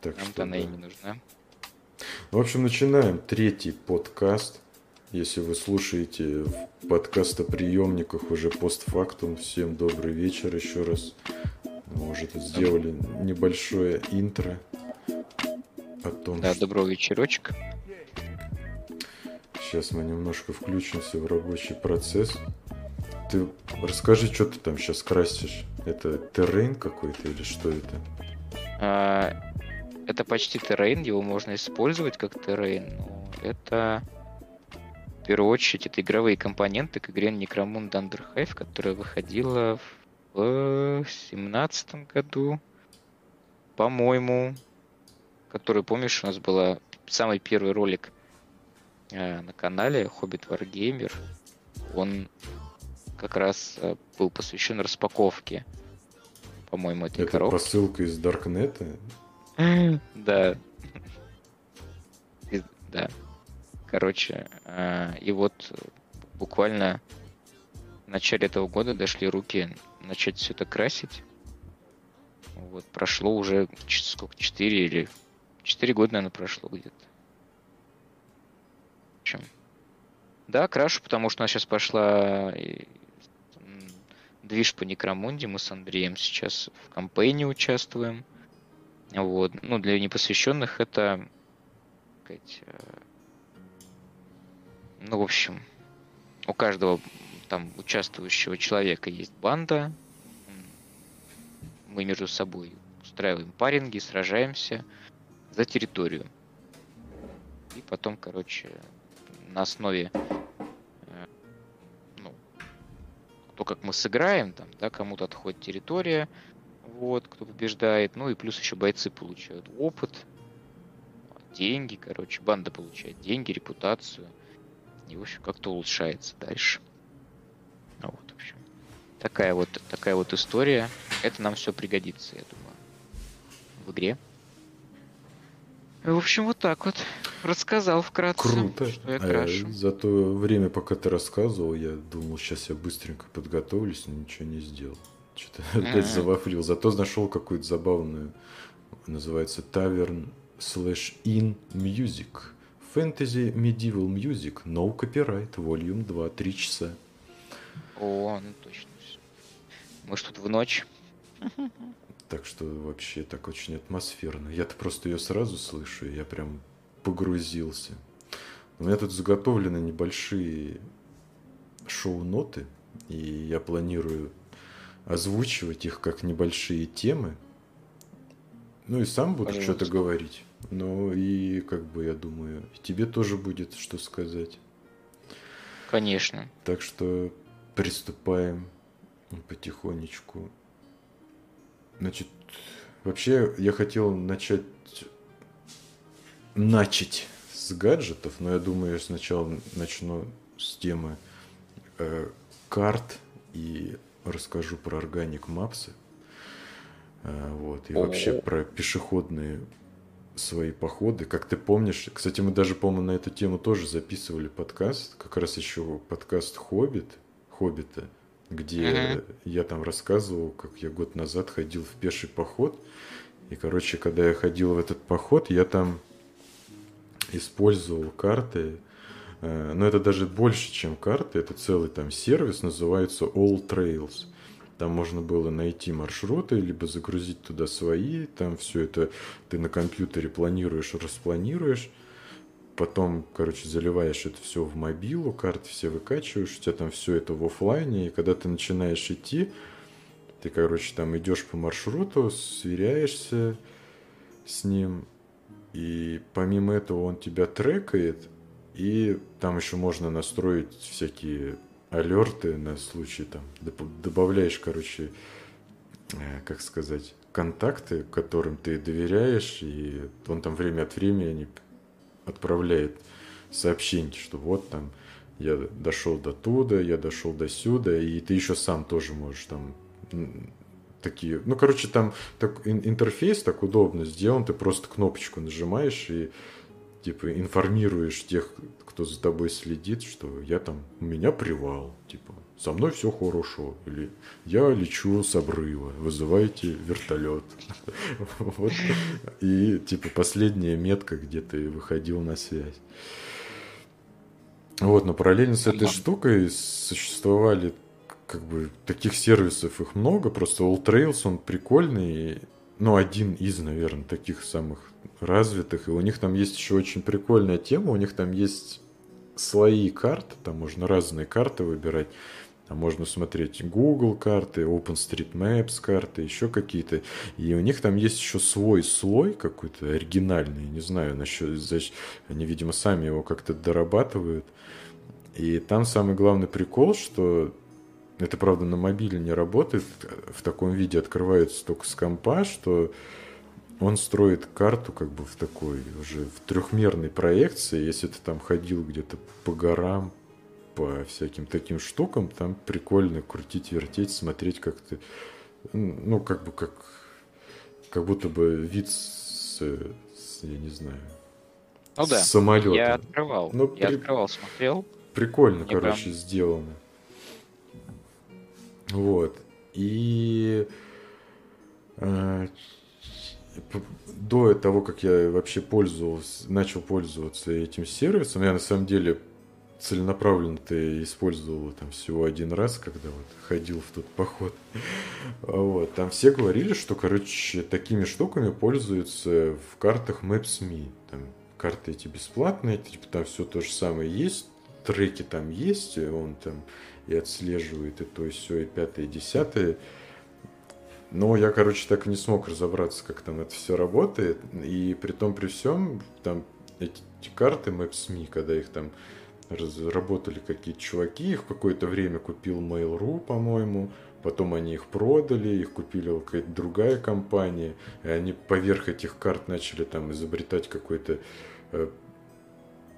Так Нам-то что, она и да. не нужна. В общем, начинаем третий подкаст. Если вы слушаете в подкастоприемниках уже постфактум, всем добрый вечер еще раз. Мы уже тут сделали небольшое интро о том, Да, что доброго вечерочка. сейчас мы немножко включимся в рабочий процесс. Ты расскажи, что ты там сейчас красишь? Это террейн какой-то или что это? А, это почти террейн, его можно использовать как террейн, но это в первую очередь это игровые компоненты к игре Necromunda Underhive, которая выходила в семнадцатом году, по-моему, который, помнишь, у нас была самый первый ролик э, на канале Hobbit Wargamer. Он как раз э, был посвящен распаковке, по-моему, этой Это коробки. посылка из Даркнета? Да. Да. Короче, а, и вот э, буквально в начале этого года дошли руки начать все это красить. Вот, прошло уже сколько, 4 или 4 года, наверное, прошло где-то. Общем, да, крашу, потому что у нас сейчас пошла м, движ по Некромунде. Мы с Андреем сейчас в кампейне участвуем. Вот. Ну, для непосвященных это, э, ну, в общем, у каждого там участвующего человека есть банда. Мы между собой устраиваем паринги, сражаемся за территорию. И потом, короче, на основе э, ну, то, как мы сыграем, там, да, кому-то отходит территория, вот, кто побеждает. Ну и плюс еще бойцы получают опыт, деньги, короче. Банда получает деньги, репутацию. И, в общем, как-то улучшается дальше. Ну Вот, в общем. Такая вот, такая вот история. Это нам все пригодится, я думаю, в игре. В общем, вот так вот. Рассказал вкратце, Круто. что я А крашу. за то время, пока ты рассказывал, я думал, сейчас я быстренько подготовлюсь, но ничего не сделал. Что-то опять завафлил. Зато нашел какую-то забавную, называется Tavern slash in Music. Fantasy Medieval Music, No Copyright, Volume 2, 3 часа. О, ну точно. Мы ж тут в ночь. Так что вообще так очень атмосферно. Я-то просто ее сразу слышу, и я прям погрузился. У меня тут заготовлены небольшие шоу-ноты, и я планирую озвучивать их как небольшие темы. Ну и сам буду что-то говорить. Ну и как бы я думаю, тебе тоже будет что сказать. Конечно. Так что приступаем потихонечку. Значит, вообще я хотел начать начать с гаджетов, но я думаю, я сначала начну с темы э, карт и расскажу про органик мапсы. Э, вот, и вообще про пешеходные свои походы. Как ты помнишь, кстати, мы даже, по-моему, на эту тему тоже записывали подкаст, как раз еще подкаст Хоббит, Хоббита, где Мгм. я там рассказывал, как я год назад ходил в пеший поход. И, короче, когда я ходил в этот поход, я там использовал карты. Э, Но это даже больше, чем карты. Это целый там сервис, называется All Trails. Там можно было найти маршруты, либо загрузить туда свои. Там все это ты на компьютере планируешь, распланируешь. Потом, короче, заливаешь это все в мобилу, карты все выкачиваешь, у тебя там все это в оффлайне, и когда ты начинаешь идти, ты, короче, там идешь по маршруту, сверяешься с ним, и помимо этого он тебя трекает, и там еще можно настроить всякие алерты на случай там добавляешь, короче, э, как сказать, контакты, которым ты доверяешь, и он там время от времени отправляет сообщение, что вот там я дошел до туда, я дошел до сюда, и ты еще сам тоже можешь там такие, ну, короче, там так, ин- интерфейс так удобно сделан, ты просто кнопочку нажимаешь и типа информируешь тех, кто за тобой следит, что я там, у меня привал, типа, со мной все хорошо. Или я лечу с обрыва, вызывайте вертолет. Вот. И типа последняя метка, где ты выходил на связь. Вот, но параллельно с этой штукой существовали как бы таких сервисов их много, просто Alltrails он прикольный, ну, один из, наверное, таких самых развитых, и у них там есть еще очень прикольная тема, у них там есть слои карт, там можно разные карты выбирать, там можно смотреть Google карты, OpenStreetMaps карты, еще какие-то. И у них там есть еще свой слой какой-то оригинальный, не знаю, насчет, они, видимо, сами его как-то дорабатывают. И там самый главный прикол, что это, правда, на мобиле не работает, в таком виде открывается только с компа, что он строит карту как бы в такой уже в трехмерной проекции. Если ты там ходил где-то по горам, по всяким таким штукам, там прикольно крутить, вертеть, смотреть как ты, ну, как бы как, как будто бы вид с, с я не знаю, ну, с да. самолета. Я открывал, ну, я при... открывал, смотрел. Прикольно, Мне короче, прям... сделано. Вот. И э, до того, как я вообще пользовался, начал пользоваться этим сервисом, я на самом деле целенаправленно ты использовал там всего один раз, когда вот ходил в тот поход. Вот. Там все говорили, что, короче, такими штуками пользуются в картах Maps.me. Там карты эти бесплатные, типа там все то же самое есть, треки там есть, он там и отслеживает и то, и все, и пятое, и десятое. Но я, короче, так и не смог разобраться, как там это все работает. И при том, при всем, там эти, эти карты Maps.me, когда их там разработали какие-то чуваки, их какое-то время купил Mail.ru, по-моему, потом они их продали, их купила какая-то другая компания, и они поверх этих карт начали там изобретать какой-то э,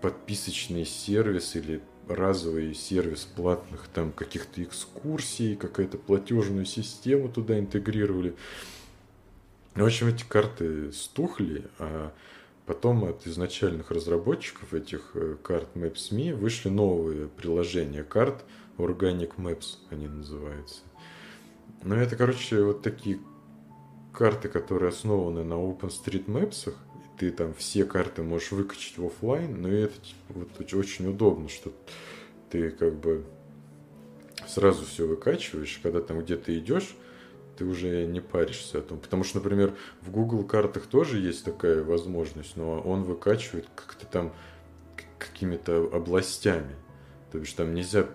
подписочный сервис или разовый сервис платных там каких-то экскурсий, какая-то платежную систему туда интегрировали. В общем, эти карты стухли, а потом от изначальных разработчиков этих э, карт Maps.me вышли новые приложения карт, Organic Maps они называются. Но это, короче, вот такие карты, которые основаны на OpenStreetMaps, ты там все карты можешь выкачать в офлайн, но это типа, вот, очень удобно, что ты как бы сразу все выкачиваешь, когда там где-то идешь, ты уже не паришься о том. Потому что, например, в Google картах тоже есть такая возможность, но он выкачивает как-то там какими-то областями. То есть там нельзя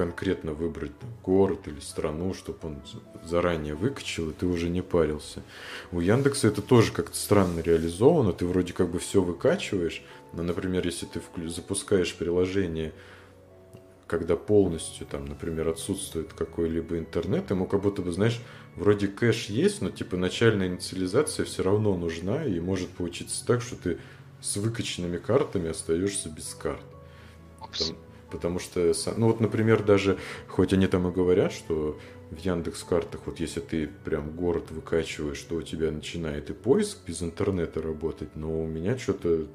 конкретно выбрать город или страну, чтобы он заранее выкачал, и ты уже не парился. У Яндекса это тоже как-то странно реализовано. Ты вроде как бы все выкачиваешь, но, например, если ты запускаешь приложение, когда полностью там, например, отсутствует какой-либо интернет, ему как будто бы, знаешь, вроде кэш есть, но типа начальная инициализация все равно нужна, и может получиться так, что ты с выкачанными картами остаешься без карт. Там, Потому что, ну вот, например, даже, хоть они там и говорят, что в Яндекс картах, вот если ты прям город выкачиваешь, что у тебя начинает и поиск без интернета работать, но у меня что-то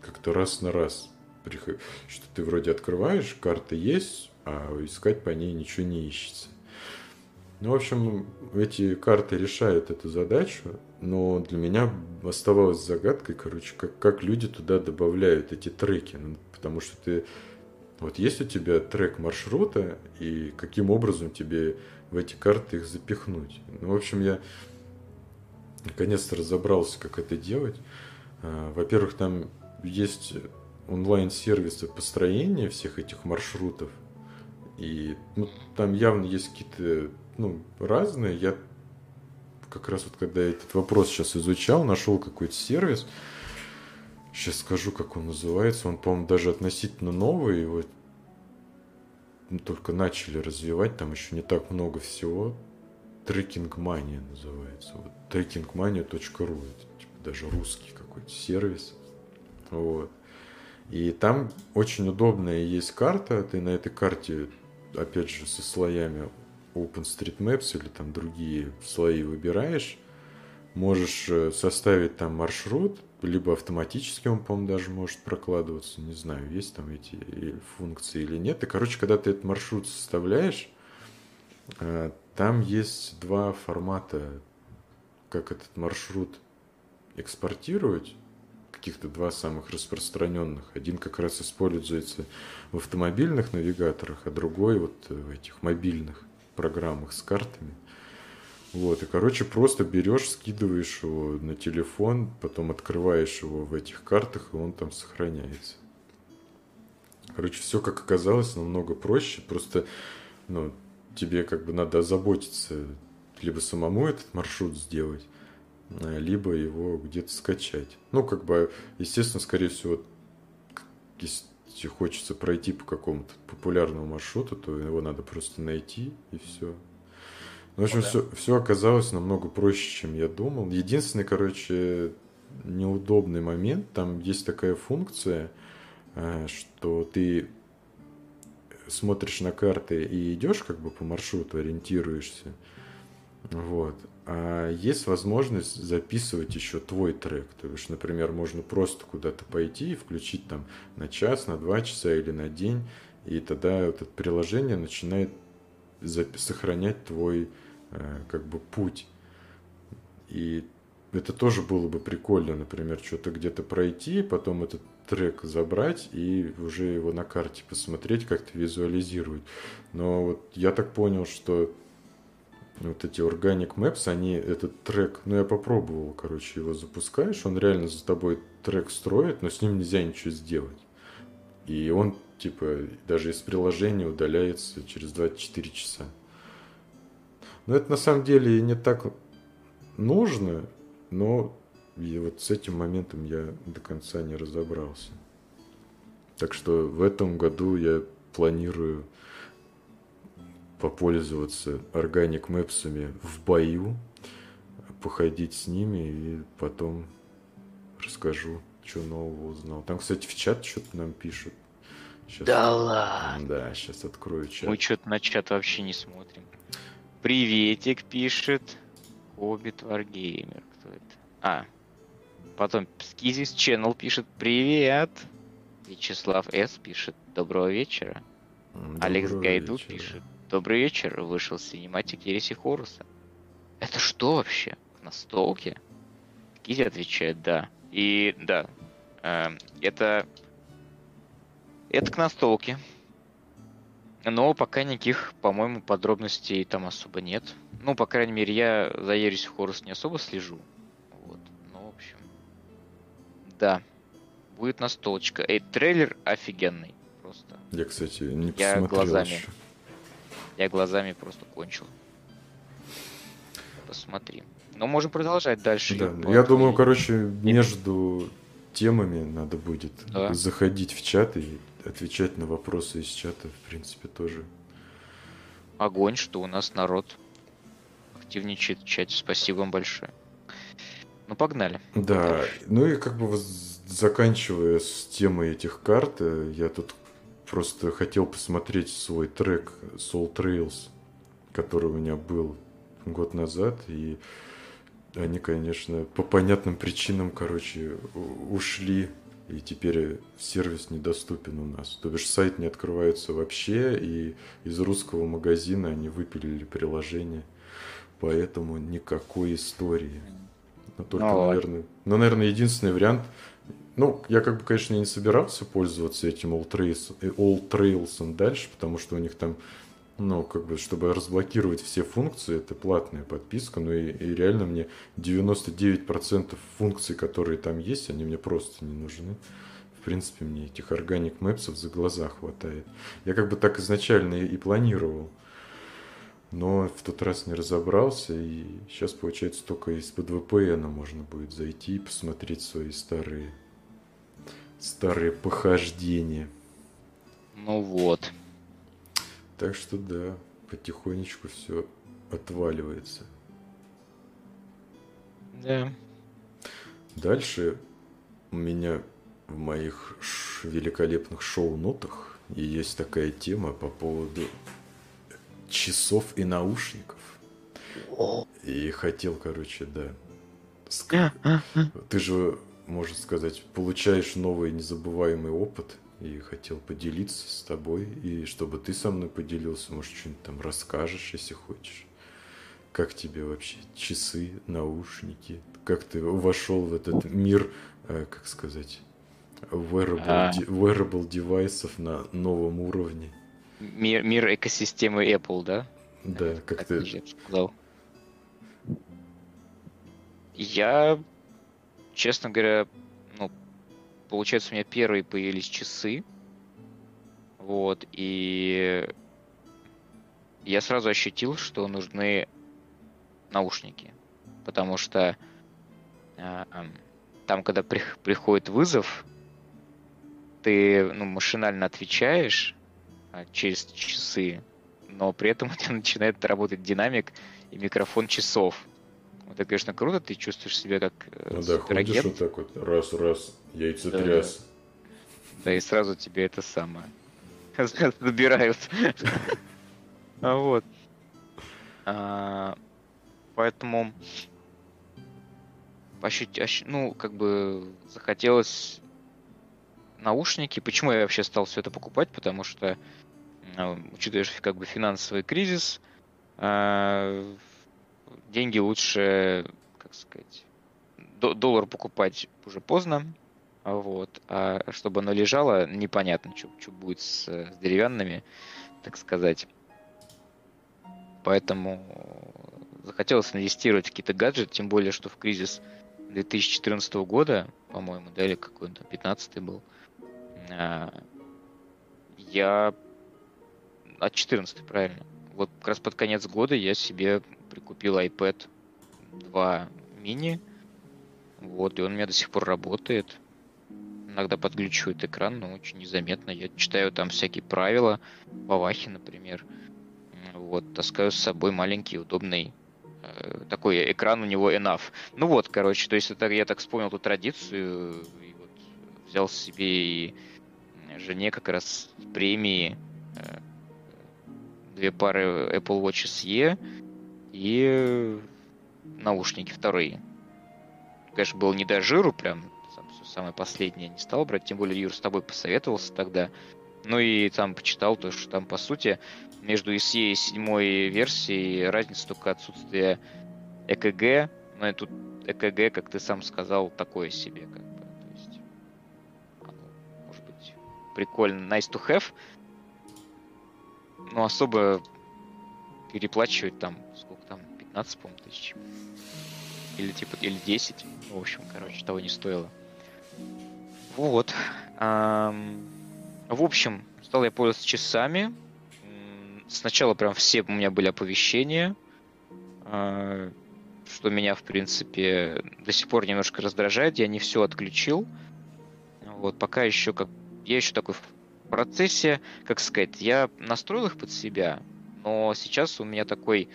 как-то раз на раз приходит, что ты вроде открываешь, карта есть, а искать по ней ничего не ищется. Ну, в общем, эти карты решают эту задачу, но для меня оставалась загадкой, короче, как, как люди туда добавляют эти треки. Ну, потому что ты вот есть у тебя трек маршрута, и каким образом тебе в эти карты их запихнуть. Ну, в общем, я наконец-то разобрался, как это делать. А, во-первых, там есть онлайн-сервисы построения всех этих маршрутов. И ну, там явно есть какие-то ну, разные. Я как раз вот когда этот вопрос сейчас изучал, нашел какой-то сервис, Сейчас скажу, как он называется. Он, по-моему, даже относительно новый. Его только начали развивать. Там еще не так много всего. Трекингмания называется. Вот trackingmania.ru. Это типа даже русский какой-то сервис. Вот. И там очень удобная есть карта. Ты на этой карте, опять же, со слоями OpenStreetMaps или там другие слои выбираешь. Можешь э, составить там маршрут, либо автоматически он, по-моему, даже может прокладываться, не знаю, есть там эти функции или нет. И, короче, когда ты этот маршрут составляешь, А, Там есть два формата, как этот маршрут экспортировать. Каких-то два самых распространенных. Один как раз используется в автомобильных навигаторах, а другой вот в этих мобильных программах с картами. Вот, и, короче, просто берешь, скидываешь его на телефон, потом открываешь его в этих картах, и он там сохраняется. Короче, все, как оказалось, намного проще. Просто, ну, тебе как бы надо озаботиться, либо самому этот маршрут сделать, а, либо его где-то скачать. Ну, как бы, естественно, скорее всего, если хочется пройти по какому-то популярному маршруту, то его надо просто найти, и все. Ну, в общем, ну, да. все, все оказалось намного проще, чем я думал. Единственный, короче, неудобный момент, там есть такая функция, э, что ты смотришь на карты и идешь как бы по маршруту, ориентируешься. Вот. А есть возможность записывать еще твой трек. То есть, например, можно просто куда-то пойти и включить там на час, на два часа или на день. И тогда вот это приложение начинает сохранять твой как бы путь. И это тоже было бы прикольно, например, что-то где-то пройти, потом этот трек забрать и уже его на карте посмотреть, как-то визуализировать. Но вот я так понял, что вот эти Organic Maps, они этот трек, ну я попробовал, короче, его запускаешь, он реально за тобой трек строит, но с ним нельзя ничего сделать. И он, типа, даже из приложения удаляется через 24 часа. Но это на самом деле не так нужно, но и вот с этим моментом я до конца не разобрался. Так что в этом году я планирую попользоваться органик мэпсами в бою, походить с ними и потом расскажу, что нового узнал. Там, кстати, в чат что-то нам пишут. Сейчас... Да ладно. Да, сейчас открою чат. Мы что-то на чат вообще не смотрим. Приветик пишет. Хоббит Варгеймер. Кто это? А. Потом Скизис Channel пишет Привет. Вячеслав С. пишет Доброго вечера. Доброго Алекс Гайду вечера. пишет Добрый вечер. Вышел синематик Ереси Хоруса. Это что вообще? К настолке? Кизи отвечает да. И да. Э, это... Это к настолке. Но пока никаких, по-моему, подробностей там особо нет. Ну, по крайней мере, я за Ересь Хорус не особо слежу. Вот. Ну, в общем. Да. Будет настолочка. Эй, трейлер офигенный. Просто. Я, кстати, не я глазами. Еще. Я глазами просто кончил. Посмотри. Но можем продолжать дальше. Да, я думаю, короче, между темами надо будет да. заходить в чат и отвечать на вопросы из чата, в принципе, тоже. Огонь, что у нас народ активничает в чате. Спасибо вам большое. Ну, погнали. Да, ну и как бы заканчивая с темой этих карт, э, я тут просто хотел посмотреть свой трек Soul Trails, который у меня был год назад, и они, конечно, по понятным причинам, короче, ушли и теперь сервис недоступен у нас. То бишь сайт не открывается вообще, и из русского магазина они выпилили приложение, поэтому никакой истории. Но только, ну, наверное, но, наверное, единственный вариант, ну, я как бы, конечно, не собирался пользоваться этим All Trails, All Trails дальше, потому что у них там ну, как бы, чтобы разблокировать все функции, это платная подписка, ну и, и реально мне 99% функций, которые там есть, они мне просто не нужны. В принципе, мне этих органик мэпсов за глаза хватает. Я как бы так изначально и, и планировал. Но в тот раз не разобрался, и сейчас, получается, только из-под VPN можно будет зайти и посмотреть свои старые, старые похождения. Ну вот. Так что да, потихонечку все отваливается. Да. Дальше у меня в моих великолепных шоу-нотах есть такая тема по поводу часов и наушников. И хотел, короче, да. Ты же, можно сказать, получаешь новый незабываемый опыт и хотел поделиться с тобой, и чтобы ты со мной поделился, может, что-нибудь там расскажешь, если хочешь. Как тебе вообще часы, наушники? Как ты вошел в этот мир, э, как сказать, wearable, а... wearable девайсов на новом уровне? Мир, мир экосистемы Apple, да? Да, как, как ты... Я сказал. Я, честно говоря, получается, у меня первые появились часы. Вот, и я сразу ощутил, что нужны наушники. Потому что э, там, когда при, приходит вызов, ты ну, машинально отвечаешь э, через часы, но при этом у тебя начинает работать динамик и микрофон часов. Это, конечно, круто, ты чувствуешь себя как э, Ну да, ходишь вот так вот, раз-раз, яйцетряс. Да, да, и сразу тебе это самое забирают. А вот. А, поэтому ощутить, ну, как бы захотелось наушники. Почему я вообще стал все это покупать? Потому что, учитывая, как бы финансовый кризис, а, деньги лучше, как сказать, доллар покупать уже поздно, вот, а чтобы оно лежало, непонятно, что, будет с, с деревянными, так сказать. Поэтому захотелось инвестировать в какие-то гаджеты, тем более, что в кризис 2014 года, по-моему, да, или какой он там, 15 был, а, я от 14 правильно. Вот как раз под конец года я себе прикупил iPad 2 mini. Вот, и он у меня до сих пор работает. Иногда подглючивает экран, но очень незаметно. Я читаю там всякие правила, Вавахи, например. Вот, таскаю с собой маленький, удобный э, такой экран у него enough. Ну вот, короче, то есть это я так вспомнил эту традицию и вот взял себе и жене как раз премии э, две пары Apple Watch SE и наушники вторые. Конечно, было не до жиру, прям самое последнее не стал брать, тем более Юр с тобой посоветовался тогда. Ну и там почитал то, что там, по сути, между SE и седьмой версией разница только отсутствие ЭКГ. Но и тут ЭКГ, как ты сам сказал, такое себе. Как бы. То есть, может быть, прикольно, nice to have. Но особо переплачивать там, 15, по тысяч. Или типа, или 10. В общем, короче, того не стоило. Вот. В общем, стал я пользоваться часами. Сначала прям все у меня были оповещения, а, что меня, в принципе, до сих пор немножко раздражает. Я не все отключил. Вот, пока еще как... Я еще такой в процессе, как сказать, я настроил их под себя, но сейчас у меня такой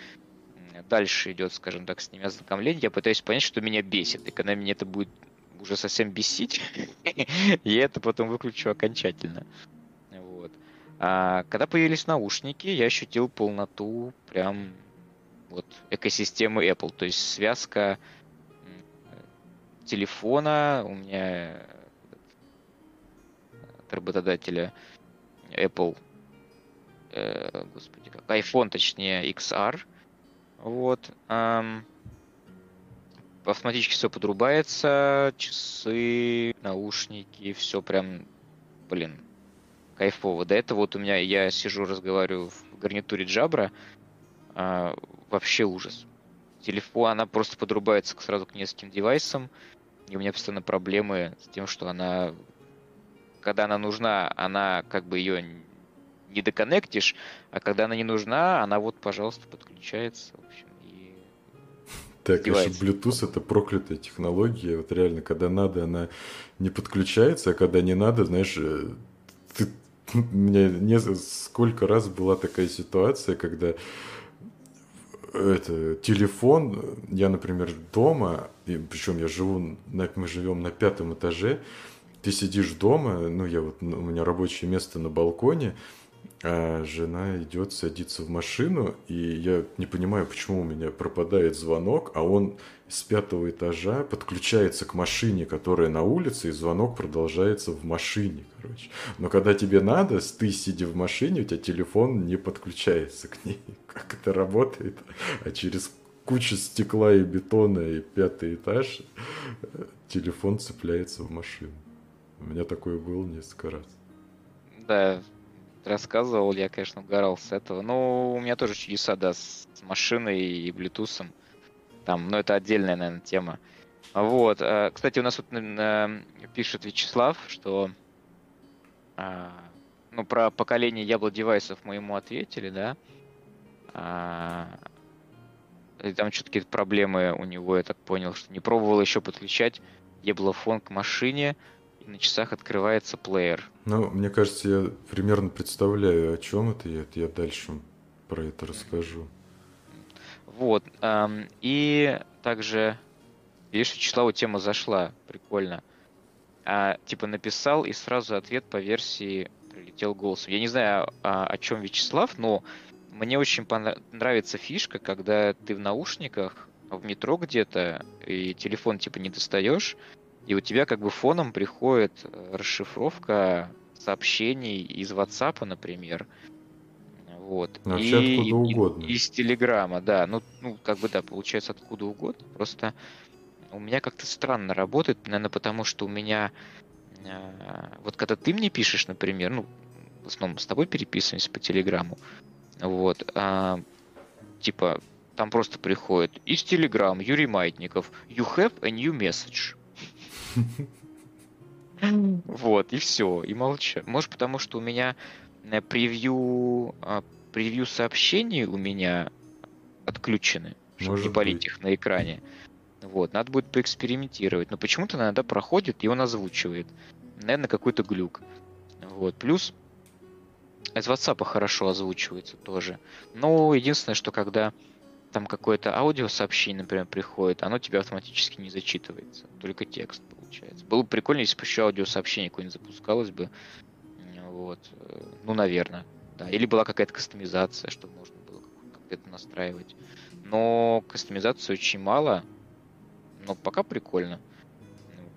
дальше идет, скажем так, с ними ознакомление. Я пытаюсь понять, что меня бесит. И когда меня это будет уже совсем бесить, я это потом выключу окончательно. Вот. А когда появились наушники, я ощутил полноту прям вот экосистемы Apple. То есть связка телефона у меня от работодателя Apple, э, господи, как iPhone, точнее, XR. Вот. Эм, автоматически все подрубается, часы, наушники, все прям, блин, кайфово. До этого вот у меня, я сижу, разговариваю в гарнитуре Джабра, а, вообще ужас. Телефон, она просто подрубается сразу к нескольким девайсам, и у меня постоянно проблемы с тем, что она, когда она нужна, она как бы ее не доконнектишь, а когда она не нужна, она вот, пожалуйста, подключается. В общем, так, конечно, Bluetooth это проклятая технология. Вот реально, когда надо, она не подключается, а когда не надо, знаешь, э, ты, у меня не, сколько раз была такая ситуация, когда это телефон, я, например, дома, и, причем я живу, на, мы живем на пятом этаже, ты сидишь дома, ну я вот, у меня рабочее место на балконе, а жена идет, садится в машину, и я не понимаю, почему у меня пропадает звонок, а он с пятого этажа подключается к машине, которая на улице, и звонок продолжается в машине, короче. Но когда тебе надо, ты сидя в машине, у тебя телефон не подключается к ней. Как это работает? А через кучу стекла и бетона и пятый этаж э, телефон цепляется в машину. У меня такое было несколько раз. Да, рассказывал, я, конечно, угорал с этого. Но у меня тоже чудеса, да, с машиной и блютусом. Там, но это отдельная, наверное, тема. Вот. Э, кстати, у нас тут пишет Вячеслав, что а, ну, про поколение яблок девайсов мы ему ответили, да. А, и там что-то какие-то проблемы у него, я так понял, что не пробовал еще подключать еблофон к машине, и на часах открывается плеер. Ну, мне кажется, я примерно представляю, о чем это, это я дальше про это расскажу. Вот. Эм, и также, видишь, Вячеславу тема зашла, прикольно. А, типа написал, и сразу ответ по версии прилетел голосом. Я не знаю, о, о чем Вячеслав, но мне очень нравится фишка, когда ты в наушниках, в метро где-то, и телефон типа не достаешь, и у тебя как бы фоном приходит э, расшифровка сообщений из WhatsApp, например. Вот. Вообще и, откуда угодно. И, из Телеграма, да. Ну, ну, как бы да, получается откуда угодно. Просто у меня как-то странно работает, наверное, потому что у меня э, вот когда ты мне пишешь, например, ну, в основном с тобой переписываемся по Телеграму, вот, а, типа, там просто приходит из Телеграм Юрий Маятников, you have a new message. Вот, и все, и молчу. Может, потому что у меня э, превью, а, превью сообщений у меня отключены, чтобы не полить их на экране. Вот, надо будет поэкспериментировать. Но почему-то иногда проходит, и он озвучивает. Наверное, какой-то глюк. Вот, плюс из WhatsApp хорошо озвучивается тоже. Но единственное, что когда там какое-то аудиосообщение, например, приходит, оно тебе автоматически не зачитывается. Только текст получается. Было бы прикольно, если бы еще аудиосообщение какое-нибудь запускалось бы. Вот. Ну, наверное. Да. Или была какая-то кастомизация, чтобы можно было как-то настраивать. Но кастомизации очень мало. Но пока прикольно.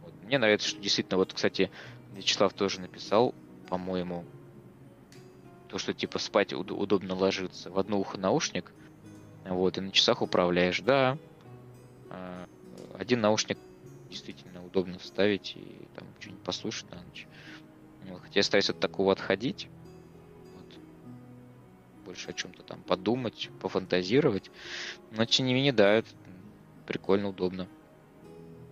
Вот. Мне нравится, что действительно, вот, кстати, Вячеслав тоже написал, по-моему, то, что типа спать уд- удобно ложиться. В одно ухо наушник, вот, и на часах управляешь. Да, а, один наушник действительно удобно вставить и там что-нибудь послушать на ночь. Вот, хотя я стараюсь от такого отходить. Вот. Больше о чем-то там подумать, пофантазировать. Но тем не менее, да, это прикольно, удобно.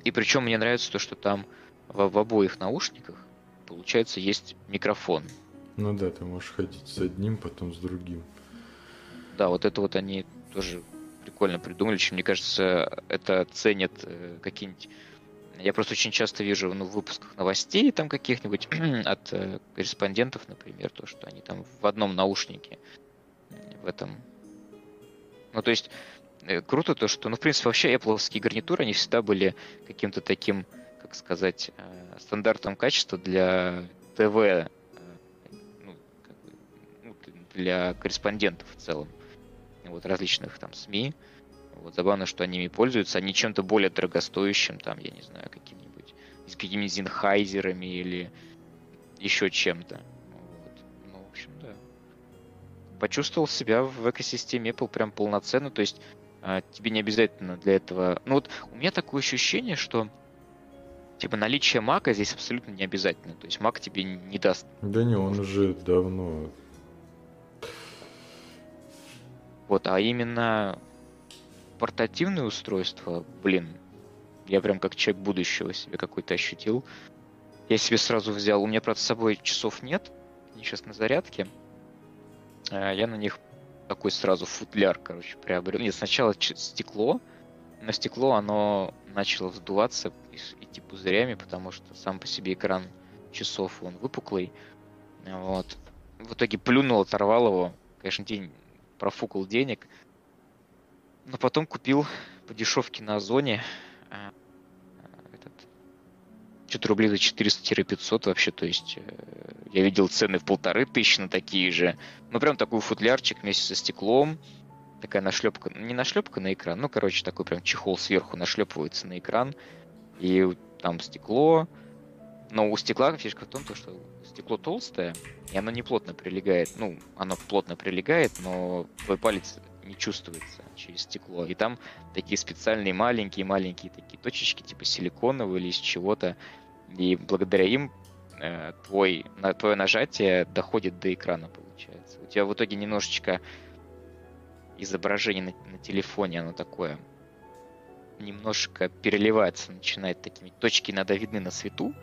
И причем мне нравится то, что там в, в обоих наушниках, получается, есть микрофон. Ну да, ты можешь ходить с одним, потом с другим. Да, вот это вот они тоже прикольно придумали, чем, мне кажется, это ценят э, какие-нибудь... Я просто очень часто вижу ну, в выпусках новостей там каких-нибудь от э, корреспондентов, например, то, что они там в одном наушнике в этом... Ну, то есть, э, круто то, что, ну, в принципе, вообще Apple гарнитуры, они всегда были каким-то таким, как сказать, э, стандартом качества для ТВ для корреспондентов в целом. Вот различных там СМИ. Вот забавно, что они ими пользуются. Они чем-то более дорогостоящим, там, я не знаю, каким-нибудь, с какими-нибудь зинхайзерами или еще чем-то. Вот. Ну, в общем, да. Почувствовал себя в экосистеме Apple прям полноценно. То есть а, тебе не обязательно для этого... Ну вот у меня такое ощущение, что типа наличие Мака здесь абсолютно не обязательно. То есть Mac тебе не даст. Да не, он уже давно Вот, а именно портативные устройства, блин, я прям как человек будущего себе какой-то ощутил. Я себе сразу взял, у меня, правда, с собой часов нет, они сейчас на зарядке. А, я на них такой сразу футляр, короче, приобрел. Нет, сначала стекло, но стекло, оно начало вздуваться, идти пузырями, потому что сам по себе экран часов, он выпуклый. Вот. В итоге плюнул, оторвал его. Конечно, день профукал денег. Но потом купил по дешевке на Озоне э, этот что-то рублей за 400-500 вообще, то есть э, я видел цены в полторы тысячи на такие же. Ну, прям такой футлярчик вместе со стеклом, такая нашлепка, не нашлепка на экран, ну, короче, такой прям чехол сверху нашлепывается на экран, и там стекло, но у стекла фишка в том, что стекло толстое, и оно не плотно прилегает. Ну, оно плотно прилегает, но твой палец не чувствуется через стекло. И там такие специальные маленькие-маленькие такие точечки, типа силиконовые или из чего-то. И благодаря им э, твой, на, твое нажатие доходит до экрана, получается. У тебя в итоге немножечко изображение на, на телефоне, оно такое немножко переливается, начинает такими точки иногда видны на свету,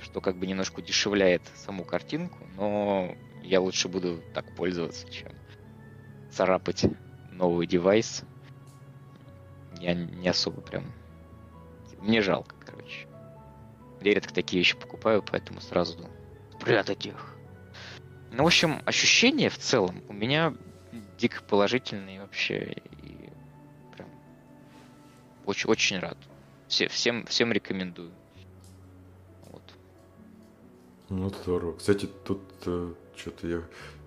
что как бы немножко удешевляет саму картинку, но я лучше буду так пользоваться, чем царапать новый девайс. Я не особо прям... Мне жалко, короче. Я редко такие вещи покупаю, поэтому сразу прятать их. Ну, в общем, ощущения в целом у меня дико положительные вообще. И прям очень, очень рад. Все, всем, всем рекомендую. Ну, здорово. Кстати, тут э, что-то я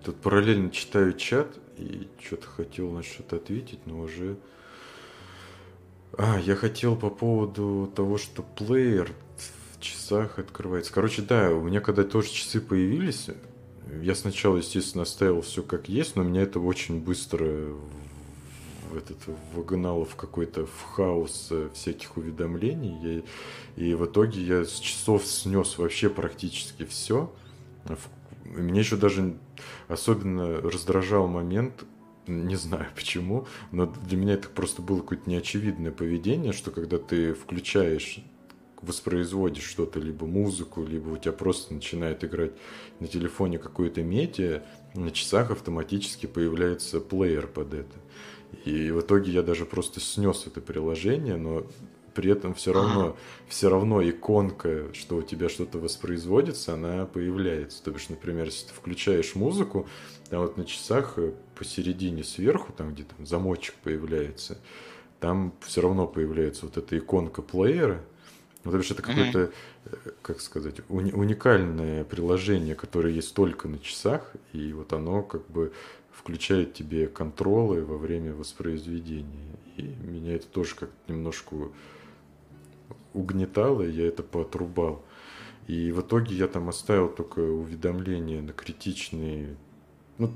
тут параллельно читаю чат и что-то хотел на что-то ответить, но уже... А, я хотел по поводу того, что плеер в часах открывается. Короче, да, у меня когда тоже часы появились, я сначала, естественно, оставил все как есть, но меня это очень быстро этот вогнал в какой-то в хаос всяких уведомлений. И, и в итоге я с часов снес вообще практически все. Меня еще даже особенно раздражал момент, не знаю почему, но для меня это просто было какое-то неочевидное поведение, что когда ты включаешь воспроизводишь что-то, либо музыку, либо у тебя просто начинает играть на телефоне какое-то медиа, на часах автоматически появляется плеер под это. И в итоге я даже просто снес это приложение, но при этом все равно, все равно иконка, что у тебя что-то воспроизводится, она появляется. То бишь, например, если ты включаешь музыку, там вот на часах э, посередине сверху, там где там замочек появляется, там все равно появляется вот эта иконка плеера. Потому что это какое-то, э, как сказать, уни- уникальное приложение, которое есть только на часах, и вот оно как бы включает тебе контролы во время воспроизведения. И меня это тоже как немножко угнетало, я это поотрубал. И в итоге я там оставил только уведомления на критичные, ну,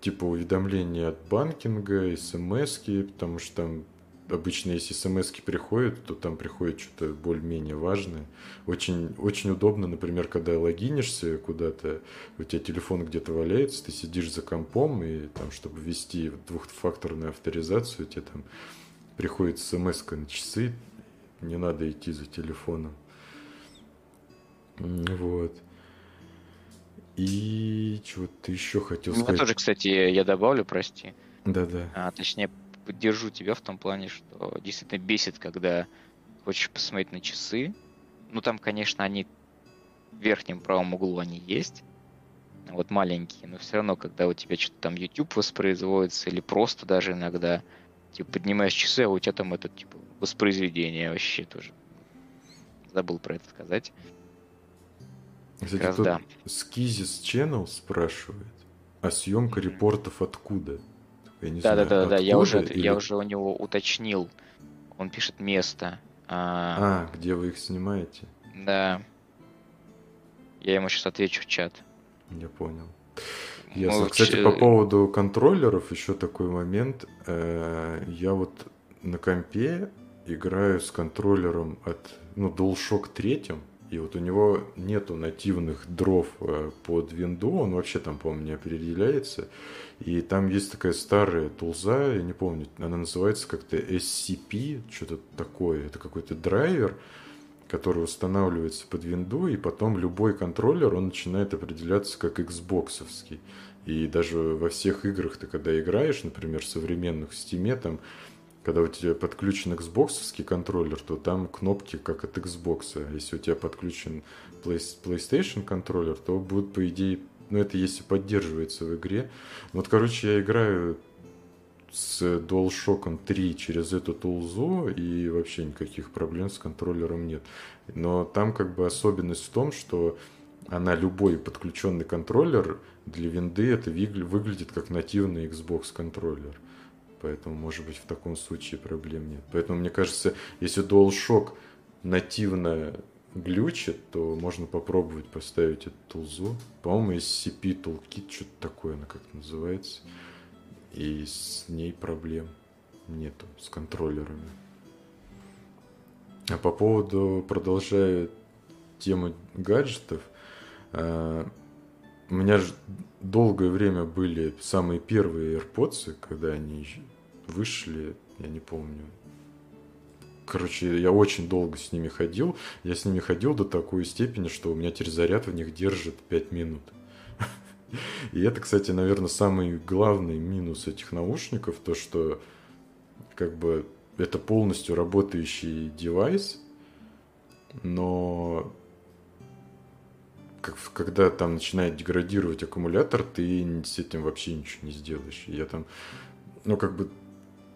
типа уведомления от банкинга, смс потому что там обычно, если смс приходят, то там приходит что-то более-менее важное. Очень, очень удобно, например, когда логинишься куда-то, у тебя телефон где-то валяется, ты сидишь за компом, и там, чтобы ввести двухфакторную авторизацию, тебе там приходит смс на часы, не надо идти за телефоном. Вот. И чего-то еще хотел сказать. тоже, кстати, я добавлю, прости. Да-да. А, точнее, поддержу тебя в том плане, что действительно бесит, когда хочешь посмотреть на часы. Ну, там, конечно, они в верхнем правом углу они есть, вот маленькие, но все равно, когда у тебя что-то там YouTube воспроизводится, или просто даже иногда, типа, поднимаешь часы, а у тебя там этот, типа, воспроизведение вообще тоже. Забыл про это сказать. Кстати, раз, да. Skizis Channel спрашивает, а съемка репортов откуда? Я не да, знаю, да, да, да, я уже, или... я уже у него уточнил. Он пишет место. А, а, где вы их снимаете? Да. Я ему сейчас отвечу в чат. Я понял. Ясно. Вообще... Кстати, по поводу контроллеров еще такой момент. Э, я вот на компе играю с контроллером от ну, DualShock 3. И вот у него нету нативных дров э, под винду, он вообще там, по-моему, не определяется. И там есть такая старая тулза, я не помню, она называется как-то SCP, что-то такое. Это какой-то драйвер, который устанавливается под винду, и потом любой контроллер, он начинает определяться как Xbox. И даже во всех играх ты когда играешь, например, современных в Steam, там когда у тебя подключен Xbox контроллер, то там кнопки как от Xbox. Если у тебя подключен PlayStation контроллер, то будет, по идее, ну это если поддерживается в игре. Вот, короче, я играю с DualShock 3 через эту тулзу, и вообще никаких проблем с контроллером нет. Но там как бы особенность в том, что она любой подключенный контроллер для винды это выглядит как нативный Xbox контроллер. Поэтому, может быть, в таком случае проблем нет. Поэтому, мне кажется, если DualShock нативно глючит, то можно попробовать поставить эту тулзу. По-моему, SCP Toolkit, что-то такое она как-то называется. И с ней проблем нету, с контроллерами. А по поводу, продолжая тему гаджетов, а, у меня же долгое время были самые первые AirPods, когда они вышли, я не помню. Короче, я очень долго с ними ходил. Я с ними ходил до такой степени, что у меня теперь заряд в них держит 5 минут. И это, кстати, наверное, самый главный минус этих наушников, то что как бы это полностью работающий девайс, но как, когда там начинает деградировать аккумулятор, ты с этим вообще ничего не сделаешь. Я там, ну как бы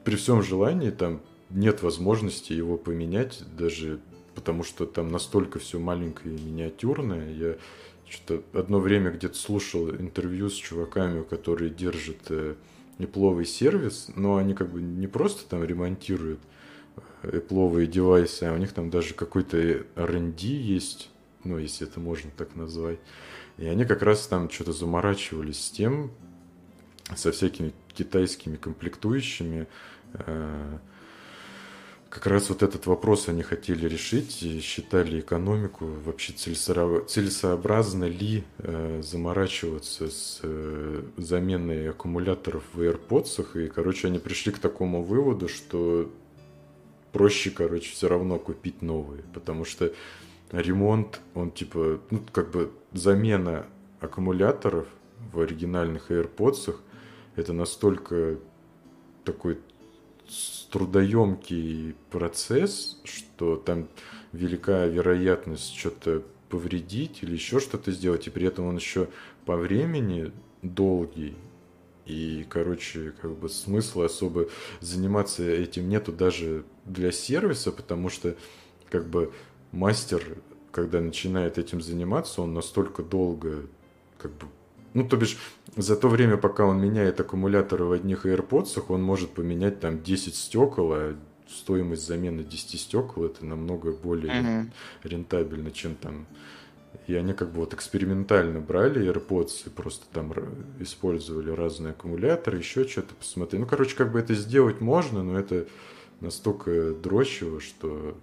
при всем желании там нет возможности его поменять, даже потому что там настолько все маленькое и миниатюрное. Я что-то одно время где-то слушал интервью с чуваками, которые держат э, Apple сервис, но они как бы не просто там ремонтируют Apple девайсы, а у них там даже какой-то R&D есть, ну, если это можно так назвать. И они как раз там что-то заморачивались с тем, со всякими китайскими комплектующими, э, как раз вот этот вопрос они хотели решить и считали экономику вообще целесообразно ли э, заморачиваться с э, заменой аккумуляторов в AirPods. И, короче, они пришли к такому выводу, что проще, короче, все равно купить новые, потому что ремонт, он типа, ну, как бы замена аккумуляторов в оригинальных AirPods, это настолько такой трудоемкий процесс, что там велика вероятность что-то повредить или еще что-то сделать, и при этом он еще по времени долгий, и, короче, как бы смысла особо заниматься этим нету даже для сервиса, потому что, как бы, мастер, когда начинает этим заниматься, он настолько долго, как бы, ну, то бишь, за то время, пока он меняет аккумуляторы в одних AirPods, он может поменять там 10 стекол, а стоимость замены 10 стекол это намного более uh-huh. рентабельно, чем там. И они как бы вот экспериментально брали AirPods и просто там использовали разные аккумуляторы, еще что-то посмотреть. Ну, короче, как бы это сделать можно, но это настолько дрочево, что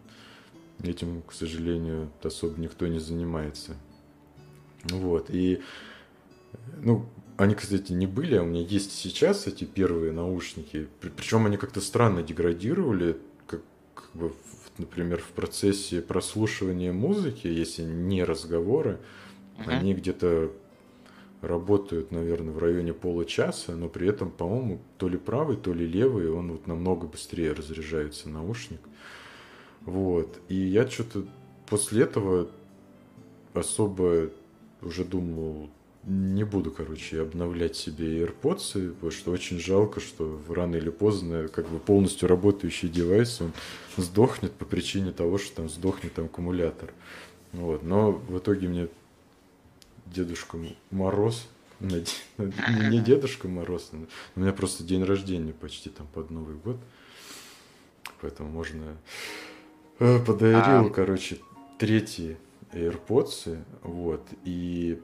этим, к сожалению, особо никто не занимается. Вот. И ну, они, кстати, не были, а у меня есть сейчас эти первые наушники. Причем они как-то странно деградировали, как, как бы, например, в процессе прослушивания музыки, если не разговоры, uh-huh. они где-то работают, наверное, в районе получаса, но при этом, по-моему, то ли правый, то ли левый, он вот намного быстрее разряжается наушник. Вот. И я что-то после этого особо уже думал, не буду, короче, обновлять себе AirPods, потому что очень жалко, что рано или поздно как бы полностью работающий девайс, он сдохнет по причине того, что там сдохнет там аккумулятор. Вот. Но в итоге мне Дедушка Мороз, не Дедушка Мороз, у меня просто день рождения почти там под Новый год, поэтому можно э, подарил, а... короче, третьи AirPods, вот, и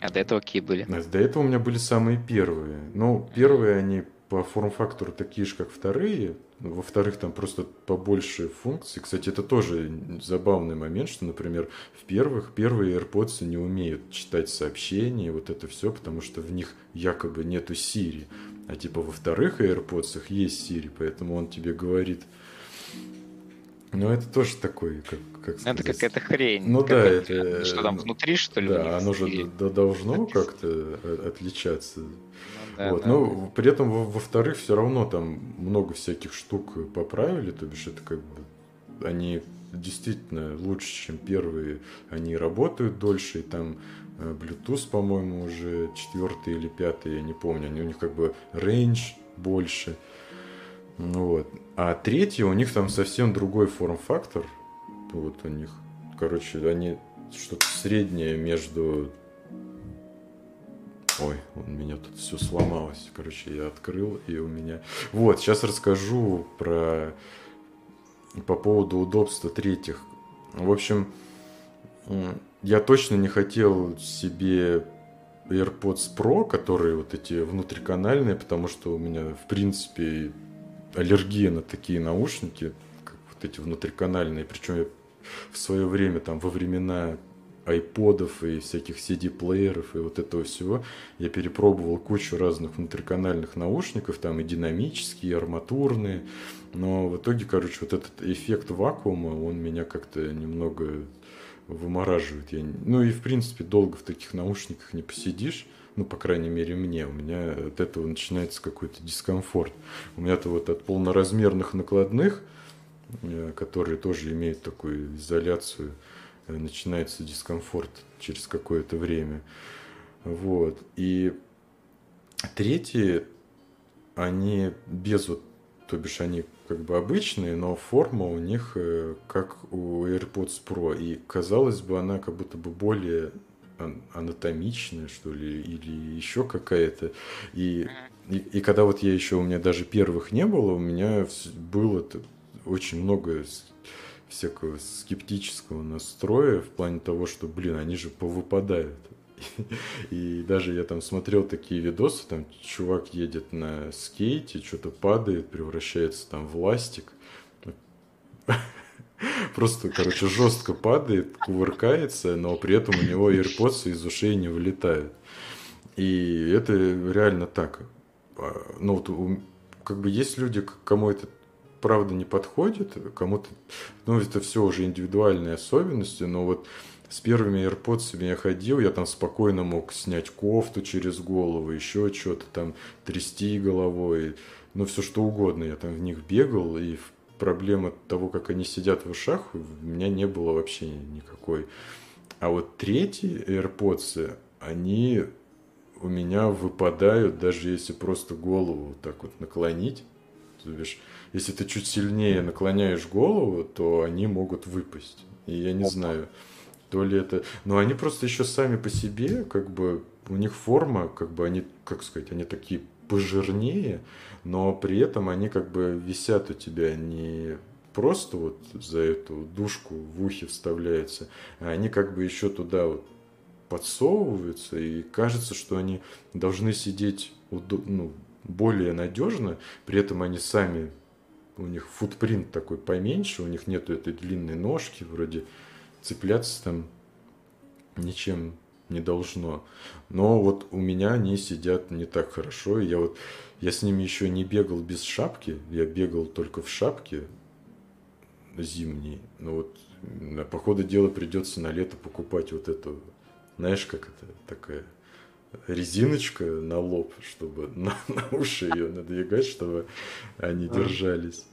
А до этого какие были? До этого у меня были самые первые. Ну, первые они по форм-фактору такие же, как вторые. Во-вторых, там просто побольше функций. Кстати, это тоже забавный момент, что, например, в первых, первые AirPods не умеют читать сообщения, вот это все, потому что в них якобы нету Siri. А типа во вторых AirPods есть Siri, поэтому он тебе говорит, ну, это тоже такой, как, как сказать... Это какая-то хрень. Ну да, это... Что там внутри, что ли? Да, оно же Или... должно как-то отличаться. Ну, да, вот. да. Но при этом, во-вторых, все равно там много всяких штук поправили, то бишь это как бы они действительно лучше, чем первые, они работают дольше, и там э, Bluetooth, по-моему, уже четвертый или пятый, я не помню, они у них как бы range больше. Вот. А третий, у них там совсем другой форм-фактор. Вот у них, короче, они что-то среднее между... Ой, у меня тут все сломалось. Короче, я открыл, и у меня... Вот, сейчас расскажу про... По поводу удобства третьих. В общем, я точно не хотел себе AirPods Pro, которые вот эти внутриканальные, потому что у меня, в принципе, аллергия на такие наушники, как вот эти внутриканальные. Причем я в свое время, там, во времена айподов и всяких CD-плееров и вот этого всего, я перепробовал кучу разных внутриканальных наушников, там и динамические, и арматурные, но в итоге, короче, вот этот эффект вакуума, он меня как-то немного вымораживает. Я, ну и, в принципе, долго в таких наушниках не посидишь. Ну, по крайней мере, мне. У меня от этого начинается какой-то дискомфорт. У меня-то вот от полноразмерных накладных, э, которые тоже имеют такую изоляцию, э, начинается дискомфорт через какое-то время. Вот. И третьи, они без вот, то бишь они как бы обычные, но форма у них э, как у AirPods Pro. И казалось бы, она как будто бы более анатомичная, что ли, или еще какая-то. И, и, и когда вот я еще, у меня даже первых не было, у меня было очень много всякого скептического настроя в плане того, что, блин, они же повыпадают. И даже я там смотрел такие видосы, там чувак едет на скейте, что-то падает, превращается там в ластик. Просто, короче, жестко падает, кувыркается, но при этом у него AirPods из ушей не вылетают. И это реально так. А, ну, вот, как бы есть люди, кому это правда не подходит, кому-то, ну, это все уже индивидуальные особенности, но вот с первыми AirPods я ходил, я там спокойно мог снять кофту через голову, еще что-то там, трясти головой, ну, все что угодно. Я там в них бегал, и проблема того, как они сидят в ушах, у меня не было вообще никакой. А вот третьи AirPods, они у меня выпадают, даже если просто голову вот так вот наклонить. То бишь, если ты чуть сильнее наклоняешь голову, то они могут выпасть. И я не знаю, то ли это... Но они просто еще сами по себе, как бы, у них форма, как бы они, как сказать, они такие пожирнее, но при этом они как бы висят у тебя не просто вот за эту душку в ухе вставляются, а они как бы еще туда вот подсовываются, и кажется, что они должны сидеть ну, более надежно, при этом они сами, у них футпринт такой поменьше, у них нету этой длинной ножки, вроде цепляться там ничем не должно. Но вот у меня они сидят не так хорошо. Я вот я с ними еще не бегал без шапки. Я бегал только в шапке зимней. Но вот по ходу дела придется на лето покупать вот эту, знаешь, как это такая резиночка на лоб, чтобы на, на уши ее надвигать, чтобы они держались.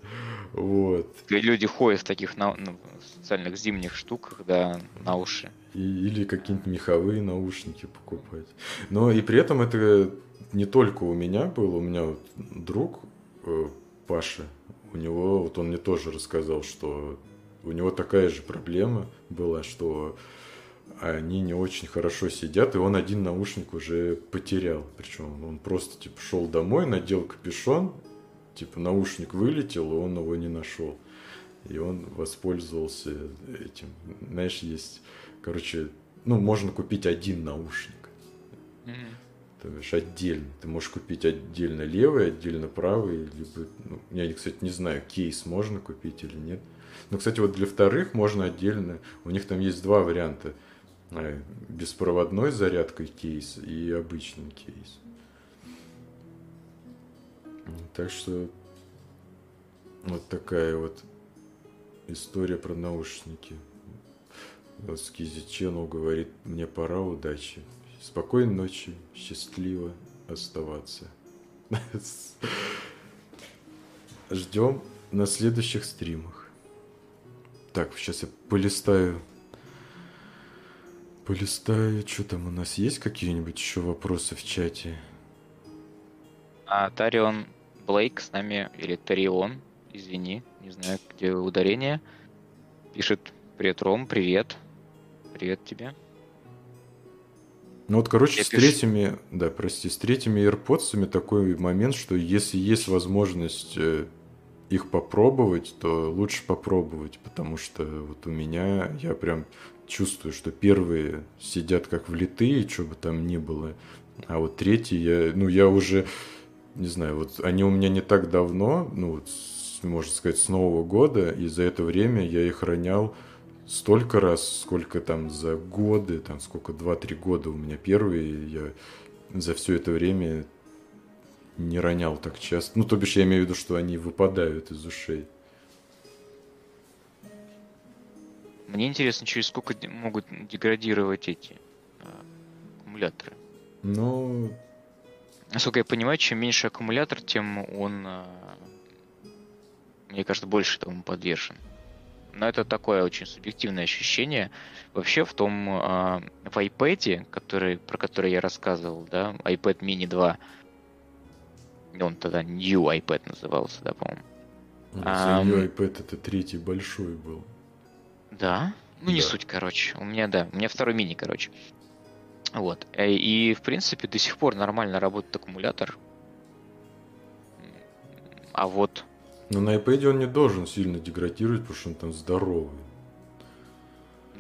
Вот. И люди ходят в таких на, ну, специальных зимних штуках, да, на уши. И, или какие-нибудь меховые наушники покупать. Но и при этом это не только у меня было, у меня вот друг э, Паша, у него, вот он мне тоже рассказал, что у него такая же проблема была, что они не очень хорошо сидят, и он один наушник уже потерял. Причем он просто типа шел домой, надел капюшон, типа наушник вылетел, и он его не нашел. И он воспользовался этим. Знаешь, есть, короче, ну, можно купить один наушник. Mm-hmm. То есть отдельно. Ты можешь купить отдельно левый, отдельно правый, либо, ну, я, кстати, не знаю, кейс можно купить или нет. Но, кстати, вот для вторых можно отдельно, у них там есть два варианта – беспроводной зарядкой кейс и обычный кейс. Так что вот такая вот история про наушники. Скизи Ченнел говорит, мне пора, удачи. Спокойной ночи, счастливо оставаться. Ждем на следующих стримах. Так, сейчас я полистаю полистаю. Что там у нас есть какие-нибудь еще вопросы в чате? А Тарион Блейк с нами, или Тарион, извини, не знаю, где ударение. Пишет, привет, Ром, привет. Привет тебе. Ну вот, короче, Я с пишу. третьими, да, прости, с третьими AirPods такой момент, что если есть возможность э, их попробовать, то лучше попробовать, потому что вот у меня я прям чувствую, что первые сидят как влитые, что бы там ни было, а вот третий я, ну я уже, не знаю, вот они у меня не так давно, ну вот, можно сказать, с Нового года, и за это время я их ронял столько раз, сколько там за годы, там сколько, 2-3 года у меня первые, я за все это время не ронял так часто. Ну, то бишь, я имею в виду, что они выпадают из ушей. Мне интересно, через сколько могут деградировать эти а, аккумуляторы. Ну, Насколько я понимаю, чем меньше аккумулятор, тем он, а, мне кажется, больше этому подвержен. Но это такое очень субъективное ощущение. Вообще в том, а, в iPad, который, про который я рассказывал, да, iPad mini 2, он тогда New iPad назывался, да, по-моему. Ам. её iPad это третий большой был. Да. Ну, не Да. суть, короче. У меня, да, у меня второй мини, короче. Вот. Э, И, в принципе, до сих пор нормально работает аккумулятор. А вот Но на iPad он не должен сильно деградировать, потому что он там здоровый.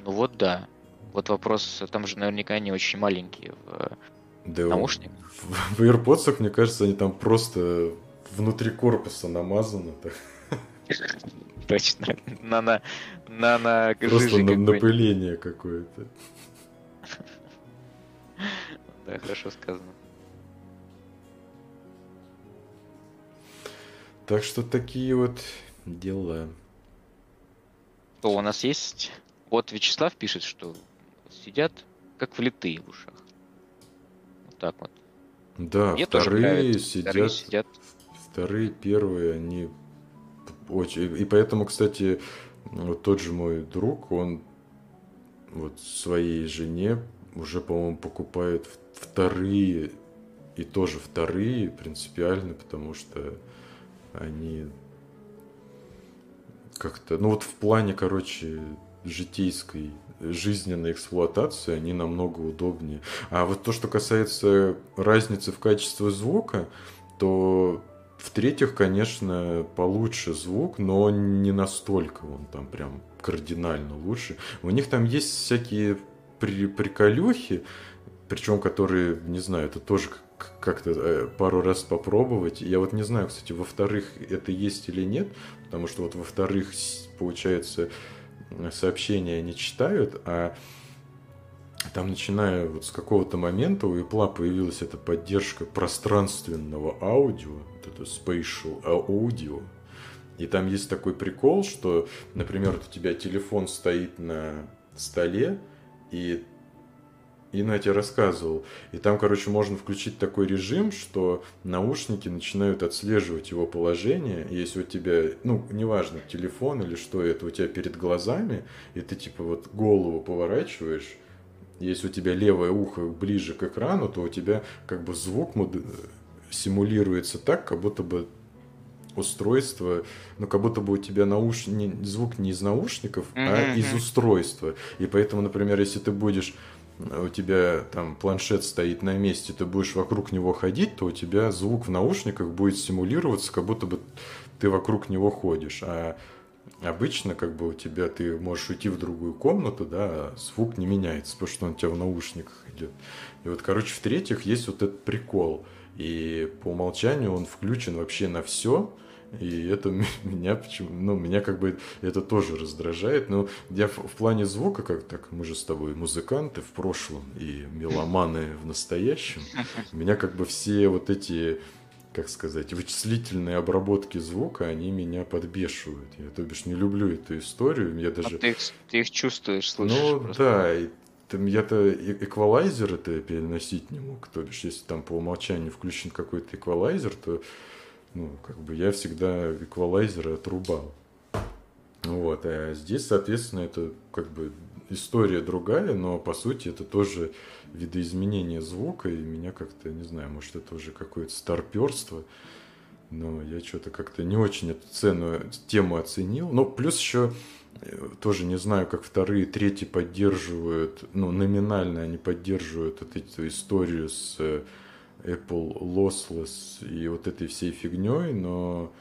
Ну вот да. Вот вопрос, там же наверняка они очень маленькие в Да наушник. В, в AirPods, мне кажется, они там просто внутри корпуса намазаны. Точно. На на на на Просто на- напыление какое-то. Да, хорошо сказано. Так что такие вот дела. Что у нас есть? Вот Вячеслав пишет, что сидят как влитые в ушах. Вот так вот. Да, Мне вторые сидят, Вторые сидят. вторые, первые, они очень... И поэтому, кстати, вот тот же мой друг, он вот своей жене уже, по-моему, покупает вторые, и тоже вторые принципиально, потому что они как-то, ну вот в плане, короче, житейской, жизненной эксплуатации они намного удобнее. А вот то, что касается разницы в качестве звука, то в-третьих, конечно, получше звук, но не настолько он там прям кардинально лучше. У них там есть всякие при приколюхи, причем которые, не знаю, это тоже как-то э, пару раз попробовать. Я вот не знаю, кстати, во-вторых, это есть или нет, потому что вот во-вторых, получается, сообщения не читают, а там, начиная вот с какого-то момента у Apple появилась эта поддержка пространственного аудио, вот это spatial audio. И там есть такой прикол, что, например, у тебя телефон стоит на столе, и и на тебе рассказывал. И там, короче, можно включить такой режим, что наушники начинают отслеживать его положение. И Если у тебя, ну, неважно, телефон или что это у тебя перед глазами, и ты типа вот голову поворачиваешь, если у тебя левое ухо ближе к экрану, то у тебя как бы звук мод- симулируется так, как будто бы устройство, ну как будто бы у тебя науш... не- звук не из наушников, а Мгм, из устройства. И поэтому, например, если ты будешь у тебя там планшет стоит на месте, ты будешь вокруг него ходить, то у тебя звук в наушниках будет симулироваться, как будто бы ты вокруг него ходишь. А обычно как бы у тебя ты можешь уйти в другую комнату, да, а звук не меняется, потому что он у тебя в наушниках идет. И вот, короче, в-третьих, есть вот этот прикол. И по умолчанию он включен вообще на все. И это меня почему, ну, меня как бы это тоже раздражает. Но я в, в плане звука, как так, мы же с тобой музыканты в прошлом и меломаны в настоящем. Меня как бы все вот эти, как сказать, вычислительные обработки звука, они меня подбешивают. Я, то бишь, не люблю эту историю. Я А даже... ты, их, ты их чувствуешь, слышишь. Ну просто. да, и там я-то эквалайзер это переносить не мог. То бишь, если там по умолчанию включен какой-то эквалайзер, то ну, как бы я всегда эквалайзеры отрубал. Вот, а здесь, соответственно, это как бы история другая, но по сути это тоже видоизменение звука, и меня как-то, не знаю, может это уже какое-то старперство. но я что-то как-то не очень эту цену, тему оценил. Ну, плюс еще тоже не знаю, как вторые, третьи поддерживают, ну, номинально они поддерживают вот эту историю с э, Apple Lossless и вот этой всей фигней, но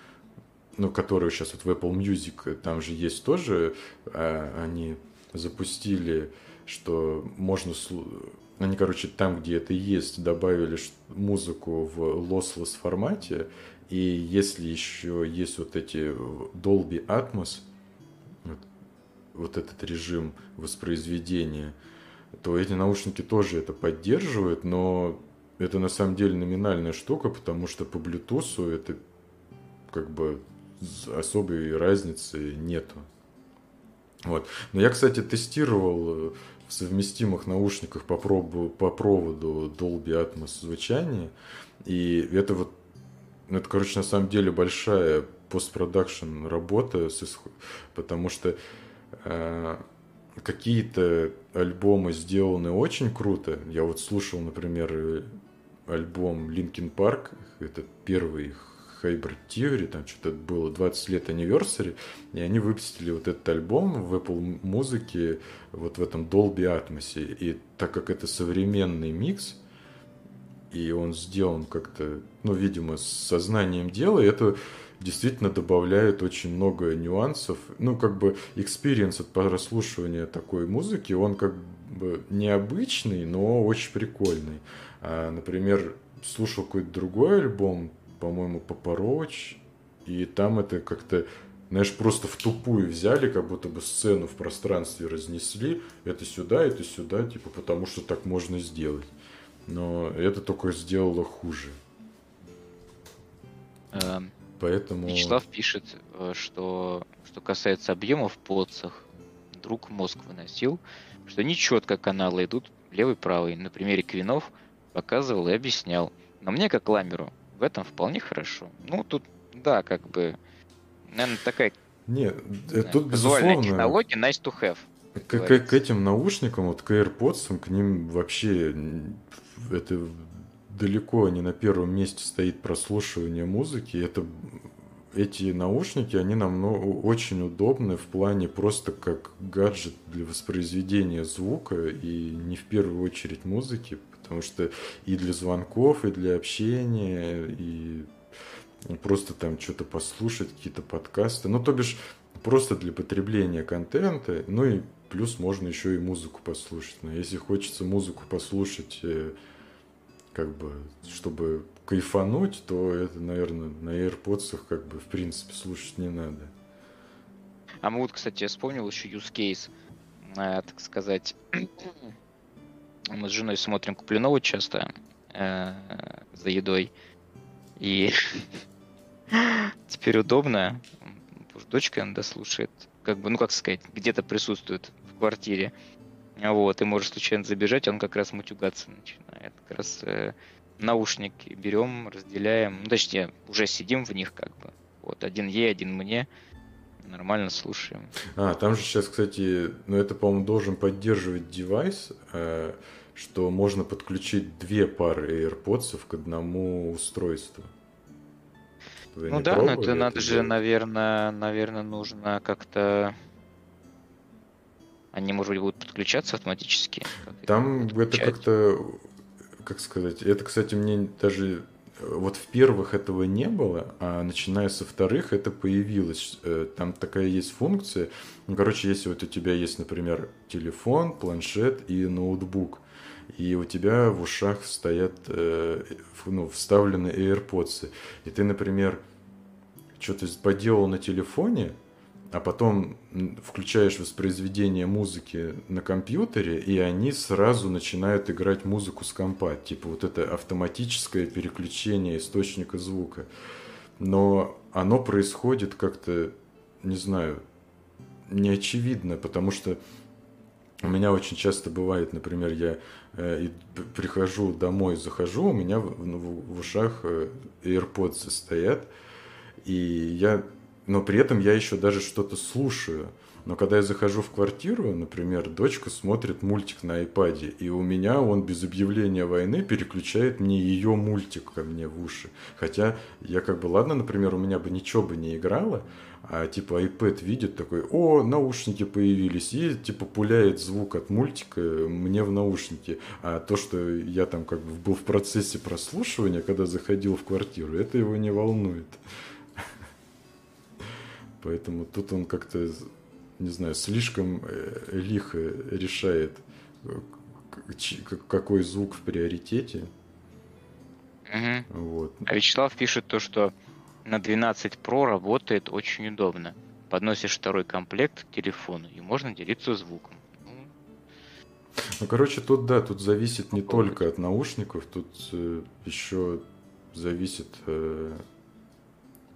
ну, которую сейчас вот в Apple Music, там же есть тоже, а, они запустили, что можно они, короче, там, где это есть, добавили музыку в lossless формате, и если еще есть вот эти Dolby Atmos, вот этот режим воспроизведения, то эти наушники тоже это поддерживают, но это на самом деле номинальная штука, потому что по Bluetooth это как бы особой разницы нету. Вот. Но я, кстати, тестировал в совместимых наушниках по, пробу, по проводу Dolby Atmos звучание, и это вот ну, это, короче, на самом деле большая постпродакшн работа, потому что э, какие-то альбомы сделаны очень круто. Я вот слушал, например, альбом Linkin Park, это первый Hybrid Theory, там что-то было 20 лет anniversary, и они выпустили вот этот альбом в Apple музыке вот в этом Dolby Atmos. И так как это современный микс, и он сделан как-то, ну, видимо, со знанием дела, это действительно добавляет очень много нюансов. Ну, как бы, experience от прослушивания такой музыки, он как бы необычный, но очень прикольный. А, например, слушал какой-то другой альбом, по-моему, Papa Roach, и там это как-то, знаешь, просто втупую взяли, как будто бы сцену в пространстве разнесли, это сюда, это сюда, типа, потому что так можно сделать но это только сделало хуже. Эм, Поэтому... Вячеслав пишет, э, что что касается объемов в подсах, друг мозг выносил, что нечетко каналы идут левый-правый. На примере Квинов показывал и объяснял. Но мне, как ламеру, в этом вполне хорошо. Ну, тут, да, как бы, наверное, такая Нет, знаю, тут безусловно... технология nice to have. К, к, к этим наушникам, вот к AirPods, к ним вообще это далеко не на первом месте стоит прослушивание музыки. Это эти наушники, они нам ну, очень удобны в плане просто как гаджет для воспроизведения звука и не в первую очередь музыки, потому что и для звонков, и для общения, и просто там что-то послушать, какие-то подкасты. Ну, то бишь, просто для потребления контента, ну и плюс можно еще и музыку послушать. Но если хочется музыку послушать э, как бы, чтобы кайфануть, то это, наверное, на AirPods как бы в принципе слушать не надо. А мы вот, кстати, я вспомнил еще use case, э, так сказать. Мы с женой смотрим Куплинова часто э, за едой. И теперь удобно. Дочка иногда слушает, как бы, ну как сказать, где-то присутствует в квартире. Вот, и можешь случайно забежать, он как раз мутюгаться начинает. Как раз э, наушники берем, разделяем, ну, точнее, уже сидим в них как бы. Вот, один ей, один мне. Нормально слушаем. А, там же сейчас, кстати, ну это, по-моему, должен поддерживать девайс, э, что можно подключить две пары AirPods к одному устройству. Вы ну да, но это надо же, наверное, наверное, нужно как-то они, может быть, будут подключаться автоматически? Там это как-то, как сказать, это, кстати, мне даже вот в первых этого не было, а начиная со вторых это появилось. Э, там такая есть функция. Ну, короче, если вот у тебя есть, например, телефон, планшет и ноутбук, и у тебя в ушах стоят э, ну, вставлены AirPods, и ты, например, что-то поделал на телефоне, а потом включаешь воспроизведение музыки на компьютере, и они сразу начинают играть музыку с компа. Типа вот это автоматическое переключение источника звука. Но оно происходит как-то, не знаю, неочевидно, потому что у меня очень часто бывает, например, я э, прихожу домой, захожу, у меня в, в, в ушах э, AirPods стоят, и я но при этом я еще даже что-то слушаю. Но когда я захожу в квартиру, например, дочка смотрит мультик на iPad, и у меня он без объявления войны переключает мне ее мультик ко мне в уши. Хотя я как бы, ладно, например, у меня бы ничего бы не играло, а типа iPad видит такой, о, наушники появились, и типа пуляет звук от мультика мне в наушники. А то, что я там как бы был в процессе прослушивания, когда заходил в квартиру, это его не волнует. Поэтому тут он как-то, не знаю, слишком э, лихо решает, э, какой звук в приоритете. Угу. Вот. А Вячеслав пишет то, что на 12 Pro работает очень удобно. Подносишь второй комплект к телефону, и можно делиться звуком. Ну, ну короче, тут да, тут зависит не только от наушников, тут э, еще зависит э,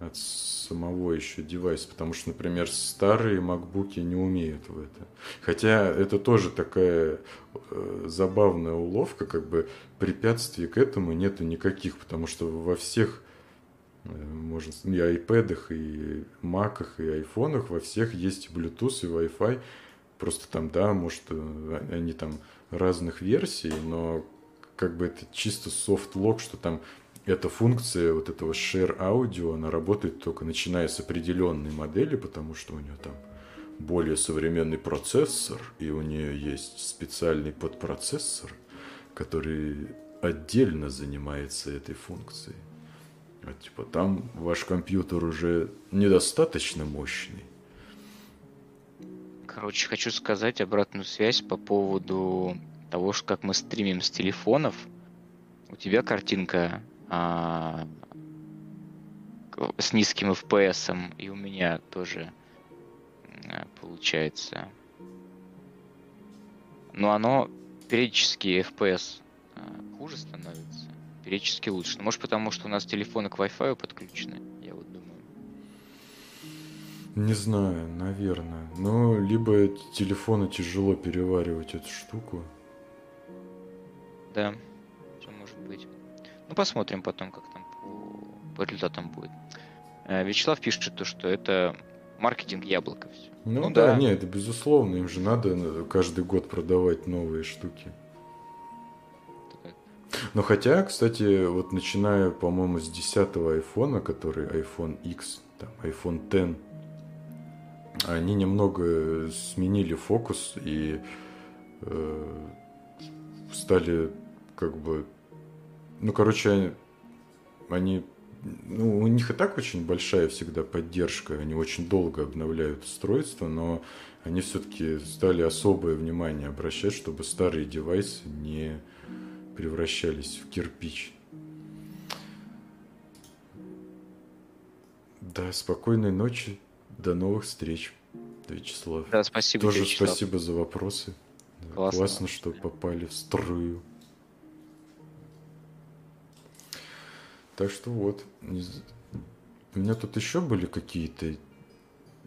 от самого еще девайса, потому что, например, старые макбуки не умеют в это. Хотя это тоже такая э, забавная уловка, как бы препятствий к этому нету никаких, потому что во всех э, можно и айпэдах, и маках, и айфонах, во всех есть Bluetooth и Wi-Fi. Просто там, да, может, э, они там разных версий, но как бы это чисто софт-лог, что там эта функция вот этого share аудио, она работает только начиная с определенной модели, потому что у нее там более современный процессор, и у нее есть специальный подпроцессор, который отдельно занимается этой функцией. А типа там ваш компьютер уже недостаточно мощный. Короче, хочу сказать обратную связь по поводу того, что как мы стримим с телефонов. У тебя картинка а, с низким FPS, и у меня тоже а, получается. Но оно периодически FPS а, хуже становится, периодически лучше. Ну, может потому, что у нас телефоны к Wi-Fi подключены, я вот думаю. Не знаю, наверное. Но либо телефону тяжело переваривать эту штуку. Да. Ну, посмотрим потом, как там по, по результатам будет. Э, Вячеслав пишет, то, что это маркетинг яблока все. Ну, ну да, да, не, это безусловно, им же надо каждый год продавать новые штуки. Но хотя, кстати, вот начиная, по-моему, с 10 айфона, который iPhone X, там, iPhone X, они немного сменили фокус и э, стали как бы ну, короче, они... Ну, у них и так очень большая всегда поддержка. Они очень долго обновляют устройство, но они все-таки стали особое внимание обращать, чтобы старые девайсы не превращались в кирпич. Да, спокойной ночи. До новых встреч, Вячеслав. Да, спасибо. Тоже Вячеслав. спасибо за вопросы. Классно, Классно что попали в струю. Так что вот. У меня тут еще были какие-то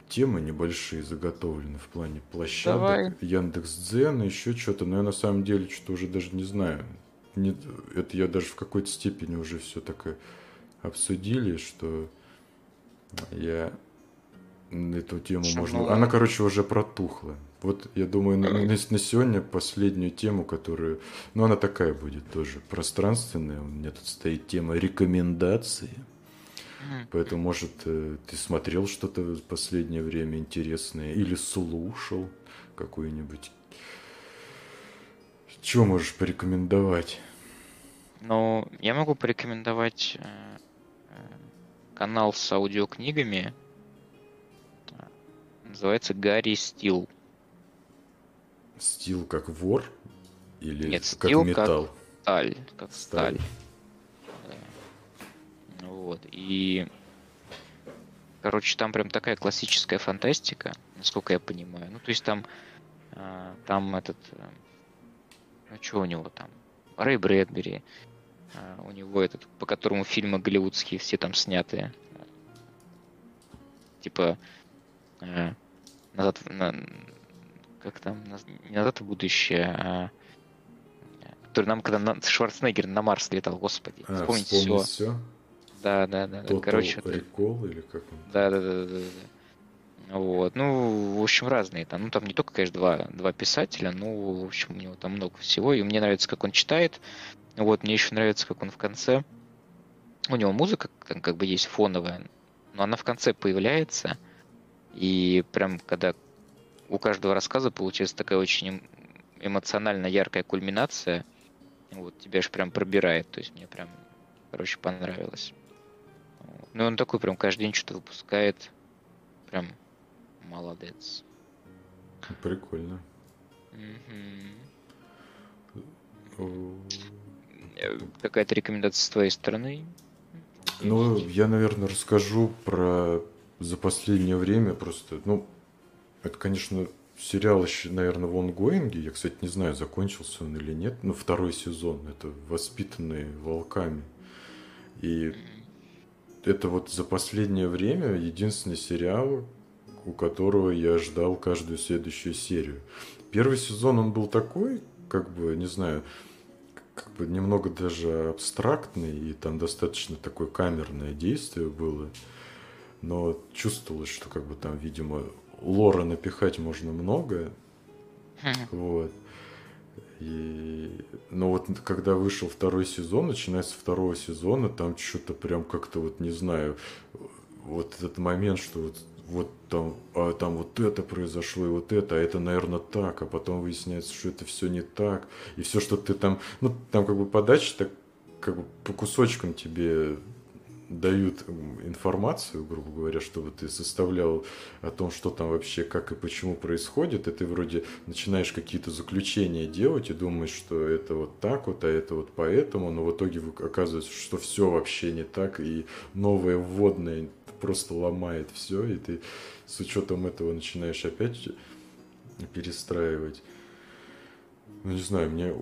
темы небольшие заготовлены в плане площадок, Давай. Яндекс.Дзен, еще что-то, но я на самом деле что-то уже даже не знаю. Не, это я даже в какой-то степени уже все так обсудили, что я эту тему что можно... Ну, Она, короче, уже протухла. Вот, я думаю, на, на, на сегодня последнюю тему, которую... Ну, она такая будет тоже пространственная. У меня тут стоит тема рекомендации. Поэтому, может, э, ты смотрел что-то в последнее время интересное или слушал какую-нибудь... Чего можешь порекомендовать? Ну, я могу порекомендовать э, э, канал с аудиокнигами. Называется Гарри Стил. Стил как вор? Или Нет, как стил металл? как сталь. Как сталь. сталь. Да. Вот. И короче, там прям такая классическая фантастика, насколько я понимаю. Ну, то есть там, э, там этот, э, ну, что у него там, Рэй Брэдбери, э, у него этот, по которому фильмы голливудские все там сняты. Типа, э, назад, на, как там, не назад в будущее, а который нам, когда на, Шварценеггер на Марс летал, господи, а, вспомнить все. все. Да, да, да. Total Короче, Recall или как он? Да, да, да, да, да. Вот. Ну, в общем, разные там. Ну, там не только, конечно, два, два писателя, но, в общем, у него там много всего. И мне нравится, как он читает. Вот, мне еще нравится, как он в конце. У него музыка там, как бы есть фоновая, но она в конце появляется. И прям, когда у каждого рассказа получается такая очень эм, эмоционально яркая кульминация, вот, тебя же прям пробирает. То есть мне прям, короче, понравилось. Вот. Ну, он такой прям каждый день что-то выпускает. Прям молодец. Прикольно. Какая-то рекомендация с твоей стороны? Ну, я, наверное, расскажу про за последнее время просто, ну, это, конечно, сериал еще, наверное, в онгоинге. Я, кстати, не знаю, закончился он или нет. Но второй сезон. Это «Воспитанные волками». И это вот за последнее время единственный сериал, у которого я ждал каждую следующую серию. Первый сезон он был такой, как бы, не знаю, как бы немного даже абстрактный, и там достаточно такое камерное действие было. Но чувствовалось, что как бы там, видимо, лора напихать можно много. Вот. И... Но вот когда вышел второй сезон, начиная со второго сезона, там что-то прям как-то вот, не знаю, вот этот момент, что вот, вот там, а там вот это произошло, и вот это, а это, наверное, так, а потом выясняется, что это все не так, и все, что ты там, ну, там как бы подача так как бы по кусочкам тебе дают информацию, грубо говоря, чтобы ты составлял о том, что там вообще, как и почему происходит, и ты вроде начинаешь какие-то заключения делать и думаешь, что это вот так вот, а это вот поэтому, но в итоге оказывается, что все вообще не так, и новое вводное просто ломает все, и ты с учетом этого начинаешь опять перестраивать. Ну, не знаю, мне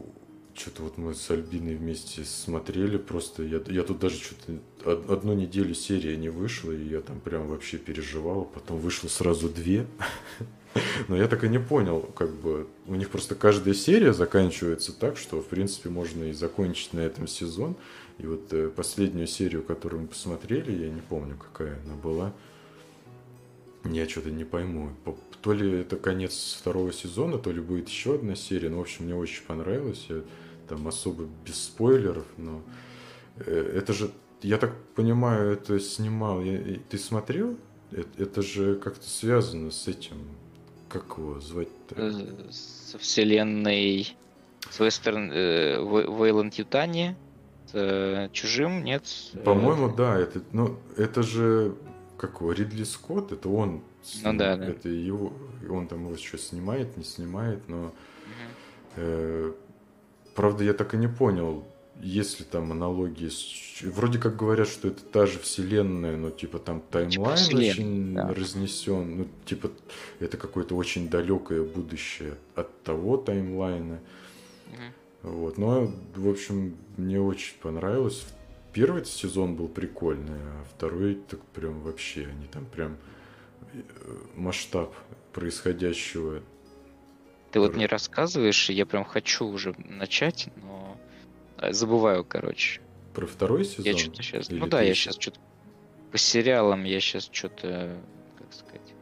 что-то вот мы с Альбиной вместе смотрели, просто я, я тут даже что-то одну неделю серия не вышла, и я там прям вообще переживал, потом вышло сразу две. Но я так и не понял, как бы у них просто каждая серия заканчивается так, что в принципе можно и закончить на этом сезон. И вот э, последнюю серию, которую мы посмотрели, я не помню, какая она была. Я что-то не пойму. То ли это конец второго сезона, то ли будет еще одна серия. Ну, в общем, мне очень понравилось. Я там особо без спойлеров, но э, это же, я так понимаю, это снимал. Я, ты смотрел? Это, это же как-то связано с этим. Как его звать-то? Э, со вселенной с Вестерн э, Вейланд Ютани. С чужим, нет? По-моему, да. Это, ну, это же как его, Ридли Скотт, это он. Ну да, да. Это его, он там его еще снимает, не снимает, но угу. э, правда я так и не понял, есть ли там аналогии с... Вроде как говорят, что это та же вселенная, но типа там таймлайн типа очень да. разнесен. Ну, типа, это какое-то очень далекое будущее от того таймлайна. Угу. Вот. Но, в общем, мне очень понравилось. Первый сезон был прикольный, а второй так прям вообще, они там прям э, масштаб происходящего. Ты вот мне рассказываешь, и я прям хочу уже начать, но э, забываю, короче. Про второй сезон? Я что-то сейчас... Или ну да, я сейчас что-то... По сериалам я сейчас что-то... Как сказать...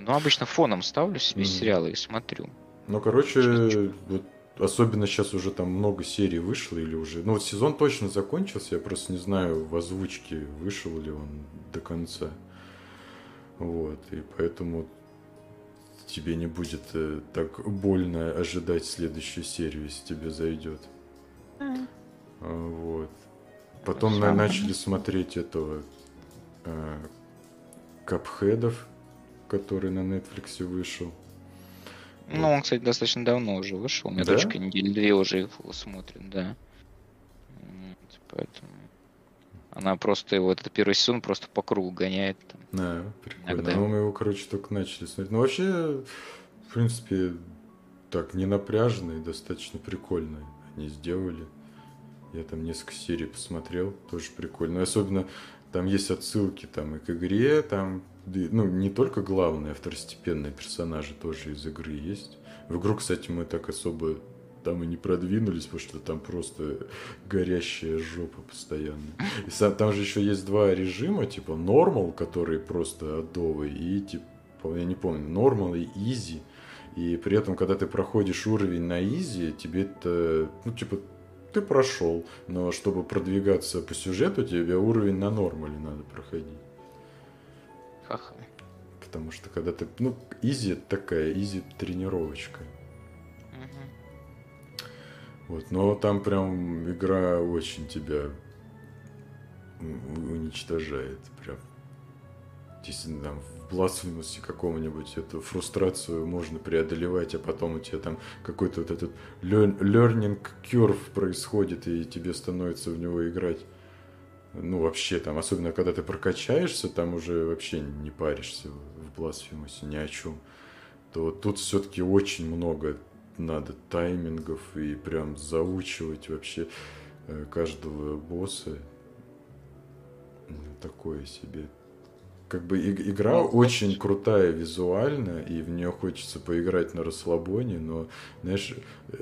Ну, обычно фоном ставлю себе mm. сериалы и смотрю. Ну, короче, вот особенно сейчас уже там много серий вышло или уже... Ну, вот сезон точно закончился, я просто не знаю, в озвучке вышел ли он до конца. Вот, и поэтому тебе не будет э, так больно ожидать следующую серию, если тебе зайдет. Mm. Вот. Потом на, начали смотреть этого э, Капхедов, который на Netflix вышел. Ну, он, кстати, достаточно давно уже вышел. У меня да? дочка недели две уже его смотрит, да. Поэтому она просто его, этот первый сезон просто по кругу гоняет. Там, да, прикольно. Иногда. Ну, мы его, короче, только начали смотреть. Ну, вообще, в принципе, так, не напряжно и достаточно прикольно они сделали. Я там несколько серий посмотрел, тоже прикольно. Особенно там есть отсылки там и к игре, там ну, не только главные, а второстепенные персонажи тоже из игры есть. В игру, кстати, мы так особо там и не продвинулись, потому что там просто горящая жопа постоянно. И сам, там же еще есть два режима, типа нормал, который просто адовый, и типа, я не помню, нормал и изи. И при этом, когда ты проходишь уровень на easy, тебе это, ну, типа, ты прошел, но чтобы продвигаться по сюжету, тебе уровень на нормале надо проходить. Ха-ха. Потому что когда ты, ну, easy такая, easy тренировочка. Вот, но там прям игра очень тебя уничтожает. Прям. Если там в Blasphemous какому-нибудь эту фрустрацию можно преодолевать, а потом у тебя там какой-то вот этот learning curve происходит, и тебе становится в него играть. Ну, вообще там, особенно когда ты прокачаешься, там уже вообще не паришься в Blasphemous ни о чем. То тут все-таки очень много надо таймингов и прям заучивать вообще э, каждого босса. Ну, такое себе. Как бы игра ну, очень очень крутая визуально, и в нее хочется поиграть на расслабоне, но, знаешь, э,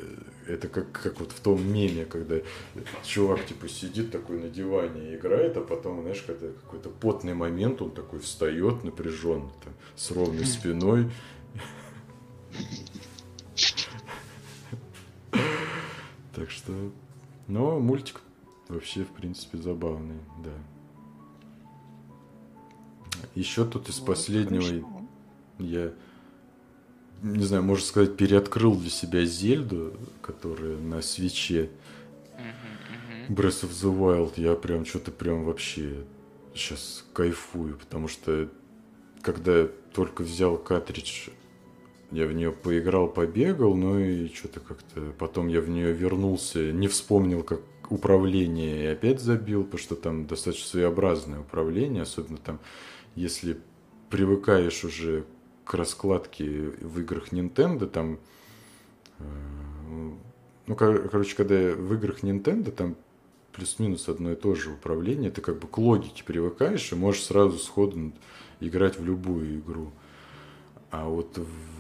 это как, как вот в том меме, когда чувак типа сидит такой на диване и играет, а потом, знаешь, когда какой-то потный момент, он такой встает напряженно, там, с ровной спиной. Так что... Но мультик вообще, в принципе, забавный, да. Еще тут из последнего я, не знаю, можно сказать, переоткрыл для себя Зельду, которая на свече. Breath of the Wild. Я прям что-то прям вообще сейчас кайфую, потому что когда только взял картридж я в нее поиграл, побегал, ну и что-то как-то... Потом я в нее вернулся, не вспомнил, как управление, и опять забил, потому что там достаточно своеобразное управление, особенно там, если привыкаешь уже к раскладке в играх Nintendo, там... Э, ну, короче, когда в играх Nintendo там плюс-минус одно и то же управление, ты как бы к логике привыкаешь и можешь сразу сходу играть в любую игру. А вот в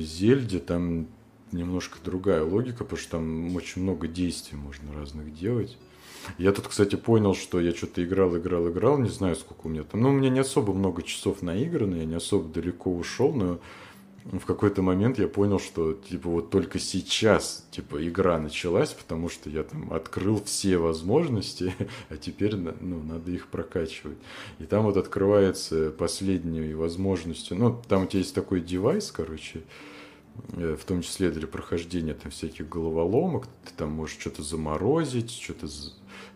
Зельде там немножко другая логика, потому что там очень много действий можно разных делать. Я тут, кстати, понял, что я что-то играл, играл, играл, не знаю, сколько у меня там. Ну, у меня не особо много часов наиграно, я не особо далеко ушел, но в какой-то момент я понял, что типа вот только сейчас типа игра началась, потому что я там открыл все возможности, а теперь ну, надо их прокачивать. И там вот открывается последней возможностью, ну там у тебя есть такой девайс, короче, э, в том числе для прохождения там всяких головоломок, ты там можешь что-то заморозить, что-то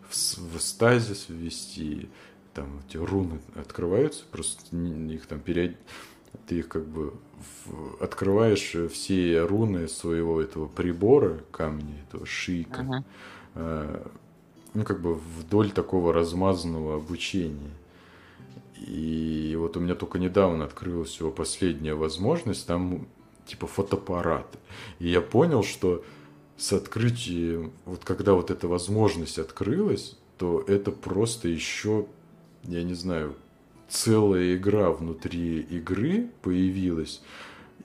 в стазис ввести, там эти руны открываются, просто их там период ты их как бы в, открываешь все руны своего этого прибора, камня, этого шика, uh-huh. э, ну, как бы вдоль такого размазанного обучения. И вот у меня только недавно открылась его последняя возможность, там типа фотоаппараты. И я понял, что с открытием, вот когда вот эта возможность открылась, то это просто еще, я не знаю, целая игра внутри игры появилась.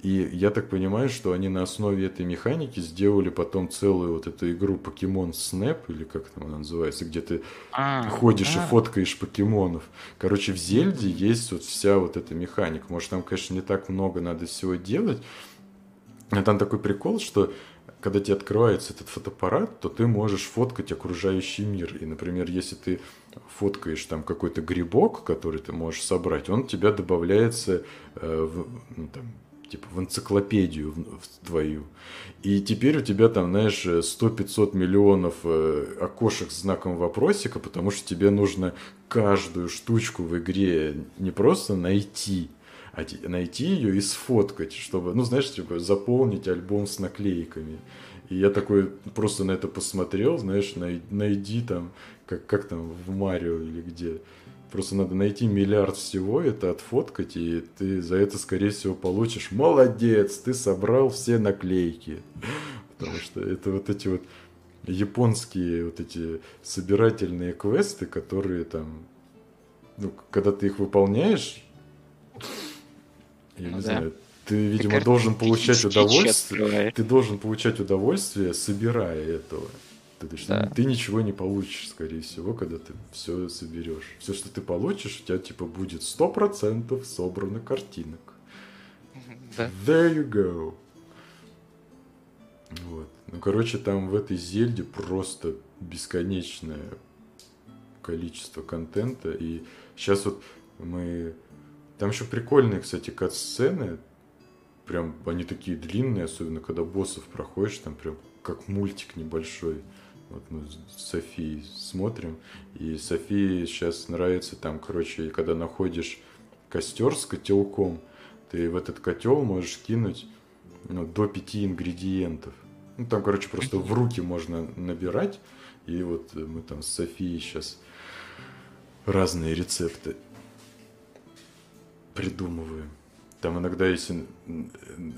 И я так понимаю, что они на основе этой механики сделали потом целую вот эту игру Покемон Snap, или как там она называется, где ты а, ходишь а. и фоткаешь покемонов. Короче, в Зельде есть вот вся вот эта механика. Может, там, конечно, не так много надо всего делать. Но там такой прикол, что когда тебе открывается этот фотоаппарат, то ты можешь фоткать окружающий мир. И, например, если ты фоткаешь там какой-то грибок, который ты можешь собрать, он тебя добавляется э, в, ну, там, типа в энциклопедию в, в твою. И теперь у тебя там, знаешь, 100-500 миллионов э, окошек с знаком вопросика, потому что тебе нужно каждую штучку в игре не просто найти, а найти ее и сфоткать, чтобы, ну, знаешь, типа, заполнить альбом с наклейками. И я такой просто на это посмотрел, знаешь, най, найди там, как, как там в Марио или где. Просто надо найти миллиард всего, это отфоткать, и ты за это, скорее всего, получишь «Молодец, ты собрал все наклейки». Потому что это вот эти вот японские вот эти собирательные квесты, которые там, ну, когда ты их выполняешь, я ну, не да. знаю, ты, видимо, карты должен получать удовольствие. Ты должен получать удовольствие, собирая этого. То есть Да. ты ничего не получишь, скорее всего, когда ты все соберешь. Все, что ты получишь, у тебя типа будет 100% собрано картинок. Да. There you go. Вот. Ну, короче, там в этой Зельде просто бесконечное количество контента. И сейчас вот мы... Там еще прикольные, кстати, кат-сцены. Прям они такие длинные, особенно когда боссов проходишь, там прям как мультик небольшой. Вот мы с Софией смотрим, и Софии сейчас нравится там, короче, когда находишь костер с котелком, ты в этот котел можешь кинуть ну, до пяти ингредиентов. Ну, там, короче, просто в руки можно набирать. И вот мы там с Софией сейчас разные рецепты придумываем. Там иногда, если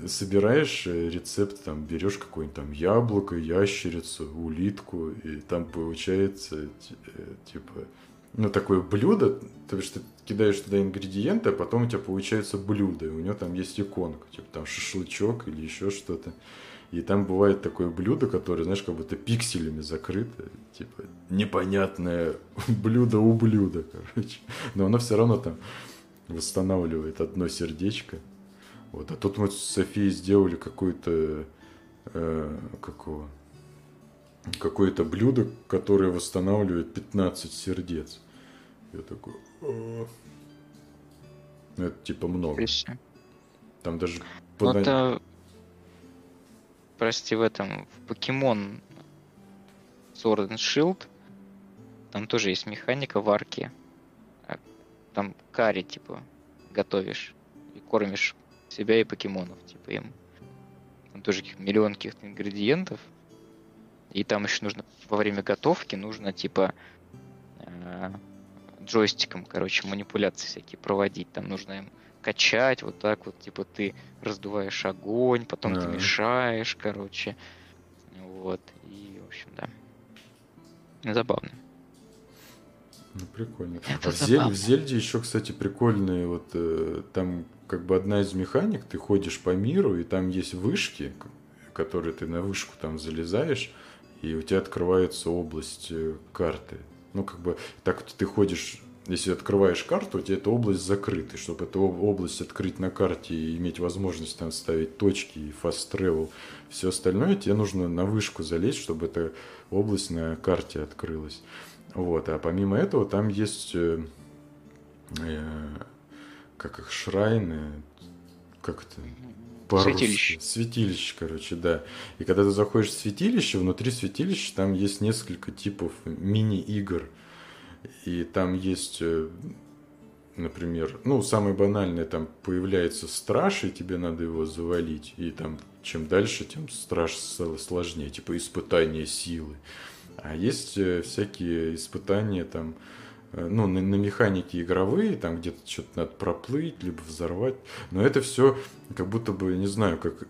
собираешь э, рецепт, там берешь какое-нибудь там яблоко, ящерицу, улитку, и там получается э, типа ну такое блюдо, то есть ты кидаешь туда ингредиенты, а потом у тебя получается блюдо, и у него там есть иконка, типа там шашлычок или еще что-то. И там бывает такое блюдо, которое, знаешь, как будто пикселями закрыто, типа непонятное блюдо у блюда, короче. Но оно все равно там восстанавливает одно сердечко. Вот. А тут мы с Софией сделали какое-то э, какого какое-то блюдо, которое восстанавливает 15 сердец. Я такой... Ну, это типа много. Отлично. Там даже... Ну, пода- это, прости, в этом, в покемон Sword and Shield, там тоже есть механика варки. Там карри, типа, готовишь и кормишь себя и покемонов, типа, им. Там тоже каких- миллион каких-то ингредиентов. И там еще нужно во время готовки нужно, типа, э, джойстиком, короче, манипуляции всякие проводить. Там нужно им качать, вот так вот, типа, ты раздуваешь огонь, потом ты мешаешь, короче. Вот. И, в общем, да. Забавно. Ну, прикольно. Это а в, Зель- в Зельде еще, кстати, прикольные вот э, там как бы одна из механик, ты ходишь по миру, и там есть вышки, которые ты на вышку там залезаешь, и у тебя открывается область э, карты. Ну, как бы, так ты ходишь, если открываешь карту, у тебя эта область закрыта. Чтобы эту об- область открыть на карте и иметь возможность там ставить точки и fast travel, все остальное, тебе нужно на вышку залезть, чтобы эта область на карте открылась. Вот, а помимо этого там есть э, э, как их шрайны, как это? Святилище. Святилище, короче, да. И когда ты заходишь в святилище, внутри святилища там есть несколько типов мини-игр. И там есть, э, например, ну, самое банальное, там появляется страж, и тебе надо его завалить. И там чем дальше, тем страж сложнее, типа испытание силы. А есть э, всякие испытания там, э, ну, на, на механике игровые, там где-то что-то надо проплыть, либо взорвать. Но это все как будто бы, не знаю, как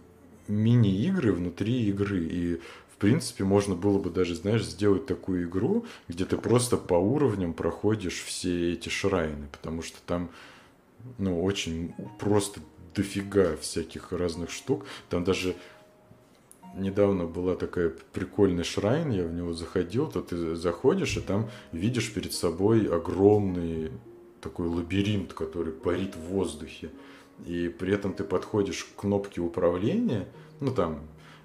мини-игры внутри игры. И, в принципе, можно было бы даже, знаешь, сделать такую игру, где ты просто по уровням проходишь все эти шрайны, потому что там, ну, очень просто дофига всяких разных штук. Там даже недавно была такая прикольный шрайн, я в него заходил, то ты заходишь, и там видишь перед собой огромный такой лабиринт, который парит в воздухе. И при этом ты подходишь к кнопке управления, ну там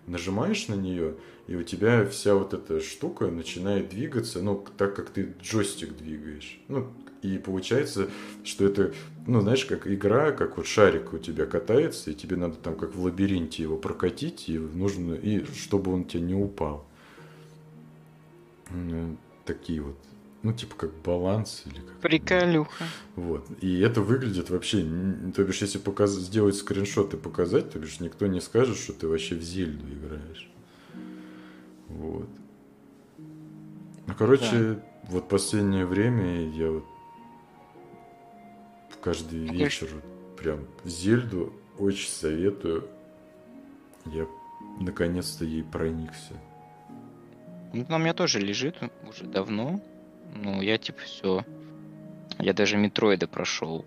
нажимаешь на нее, и у тебя вся вот эта штука начинает двигаться, ну, так как ты джойстик двигаешь. Ну, и получается, что это, ну, знаешь, как игра, как вот шарик у тебя катается, и тебе надо там как в лабиринте его прокатить, и нужно, и чтобы он тебе не упал. Такие вот, ну, типа как баланс или как... Приколюха. Вот. И это выглядит вообще, то бишь, если показ... сделать скриншот и показать, то бишь, никто не скажет, что ты вообще в Зельду играешь. Вот. Ну, короче, вот последнее время я вот каждый Ну, вечер прям Зельду очень советую. Я наконец-то ей проникся. Ну, она у меня тоже лежит уже давно. Ну, я типа все. Я даже метроида прошел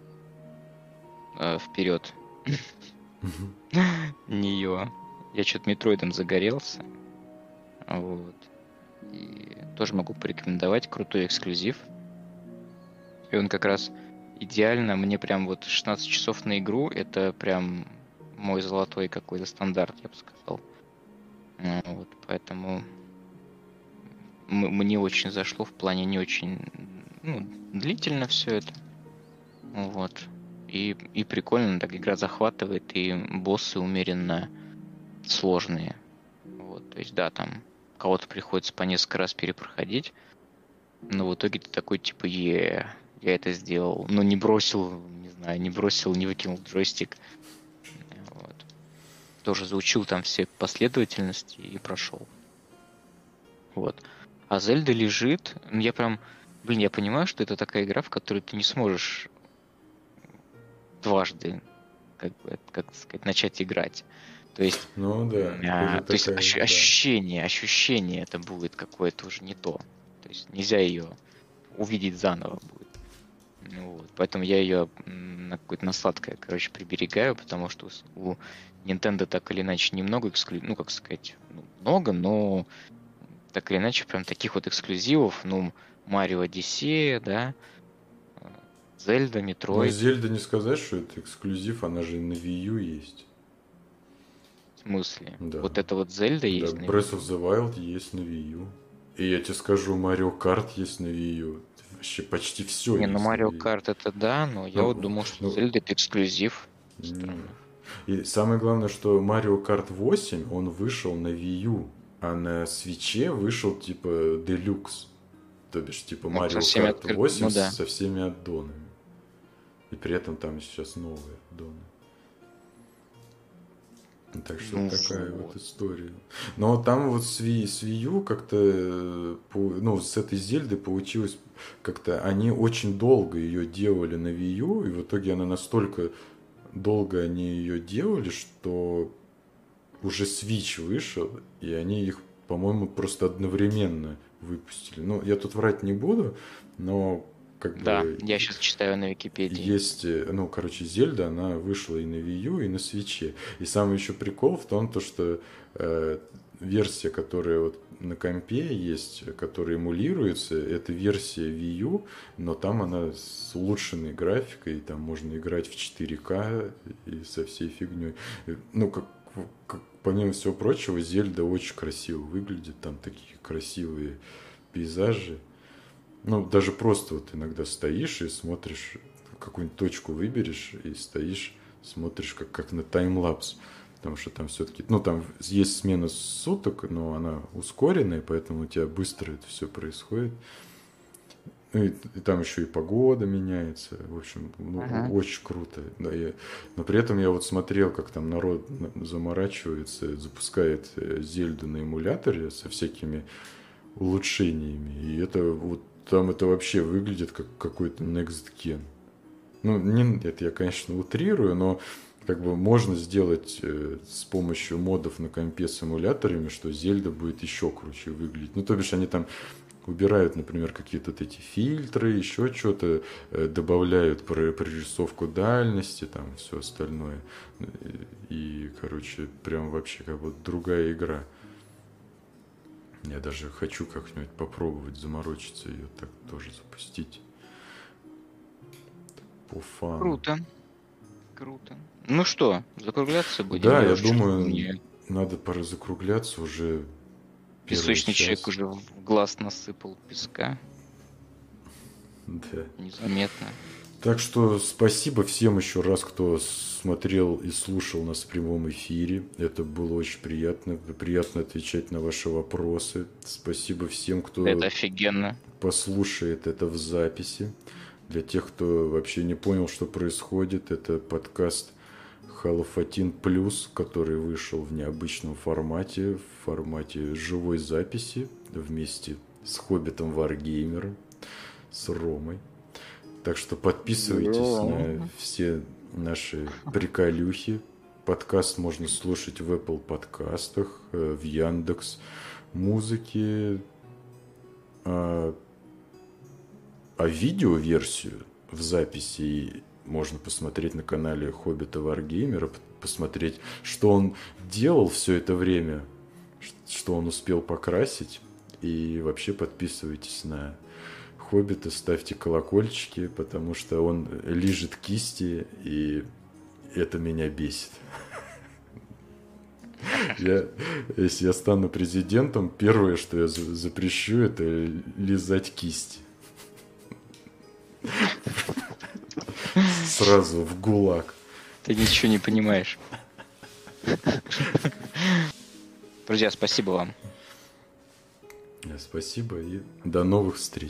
э, вперед. нее. Я что-то метроидом загорелся. Вот. И тоже могу порекомендовать крутой эксклюзив. И он как раз идеально, мне прям вот 16 часов на игру, это прям мой золотой какой-то стандарт, я бы сказал. Вот, поэтому мне очень зашло в плане не очень ну, длительно все это. Вот. И, и прикольно, так игра захватывает, и боссы умеренно сложные. Вот, то есть, да, там кого-то приходится по несколько раз перепроходить, но в итоге ты такой, типа, е, я это сделал, но не бросил, не знаю, не бросил, не выкинул джойстик. Вот. Тоже заучил там все последовательности и прошел. Вот. А Зельда лежит, я прям, блин, я понимаю, что это такая игра, в которую ты не сможешь дважды, как бы, как сказать, начать играть. То есть, ну, да, а, то есть ощ- да. ощущение, ощущение это будет какое-то уже не то. То есть нельзя ее увидеть заново будет. Ну, вот. Поэтому я ее на какое-то на сладкое, короче, приберегаю, потому что у Nintendo так или иначе немного эксклюзивов, ну, как сказать, ну, много, но так или иначе прям таких вот эксклюзивов, ну, Марио Одиссея, да, Зельда, Метроид. Ну, Зельда не сказать, что это эксклюзив, она же на Wii U есть. В смысле? Да. Вот это вот Зельда есть да, на Breath of the Wild есть на Wii U. И я тебе скажу, Марио Карт есть на Wii U. Вообще почти все. Не, ну Марио Карт это да, но ну, я вот думал, что ну, Зельда это эксклюзив. Странно. И самое главное, что Марио Карт 8, он вышел на Wii U, а на свече вышел типа Deluxe. То бишь, типа Марио Карт 8 ну, да. со всеми аддонами. И при этом там сейчас новые аддоны. Так что ну, такая вот. вот история. Но там вот с Wii, с Wii U как-то, э, ну, с этой Зельды получилось как-то, они очень долго ее делали на Wii U, и в итоге она настолько долго они ее делали, что уже Switch вышел, и они их, по-моему, просто одновременно выпустили. Ну, я тут врать не буду, но как да, бы... я сейчас читаю на Википедии. Есть, э, ну, короче, Зельда, она вышла и на Wii U, и на Свече. И самый еще прикол в том, то, что э, версия, которая вот на компе есть, которая эмулируется, это версия Wii U, но там она с улучшенной графикой, там можно играть в 4К и со всей фигней. Ну, как, как помимо всего прочего, Зельда очень красиво выглядит, там такие красивые пейзажи. Ну, даже просто вот иногда стоишь и смотришь, какую-нибудь точку выберешь и стоишь, смотришь как, как на таймлапс. Потому что там все-таки, ну, там есть смена суток, но она ускоренная, поэтому у тебя быстро это все происходит. Ну, и, и там еще и погода меняется. В общем, ну, ага. очень круто. Да, я, но при этом я вот смотрел, как там народ заморачивается, запускает э, Зельду на эмуляторе со всякими улучшениями. И это вот там это вообще выглядит как какой-то Next Gen. Ну, не, это я, конечно, утрирую, но как бы можно сделать э, с помощью модов на компе с эмуляторами, что Зельда будет еще круче выглядеть. Ну, то бишь они там убирают, например, какие-то вот эти фильтры, еще что-то, э, добавляют прорисовку дальности, там все остальное. И, короче, прям вообще как вот другая игра. Я даже хочу как-нибудь попробовать заморочиться ее так тоже запустить. По фану. Круто. Круто. Ну что, закругляться будем? Да, я, я думаю, мне... надо пора закругляться уже. Песочный человек уже в глаз насыпал песка. Да. Незаметно. Так что спасибо всем еще раз, кто смотрел и слушал нас в прямом эфире. Это было очень приятно. Приятно отвечать на ваши вопросы. Спасибо всем, кто это офигенно. послушает это в записи. Для тех, кто вообще не понял, что происходит, это подкаст Халфатин Плюс, который вышел в необычном формате, в формате живой записи вместе с Хоббитом Варгеймером, с Ромой. Так что подписывайтесь да. на все наши приколюхи. Подкаст можно слушать в Apple подкастах, э, в Яндекс музыке. А, а видеоверсию в записи можно посмотреть на канале Хоббита Варгеймера, посмотреть, что он делал все это время, что он успел покрасить. И вообще подписывайтесь на Хоббита, ставьте колокольчики, потому что он лежит кисти, и это меня бесит. Я, если я стану президентом, первое, что я запрещу, это лизать кисть. Сразу в гулаг. Ты ничего не понимаешь. Друзья, спасибо вам. Спасибо и до новых встреч.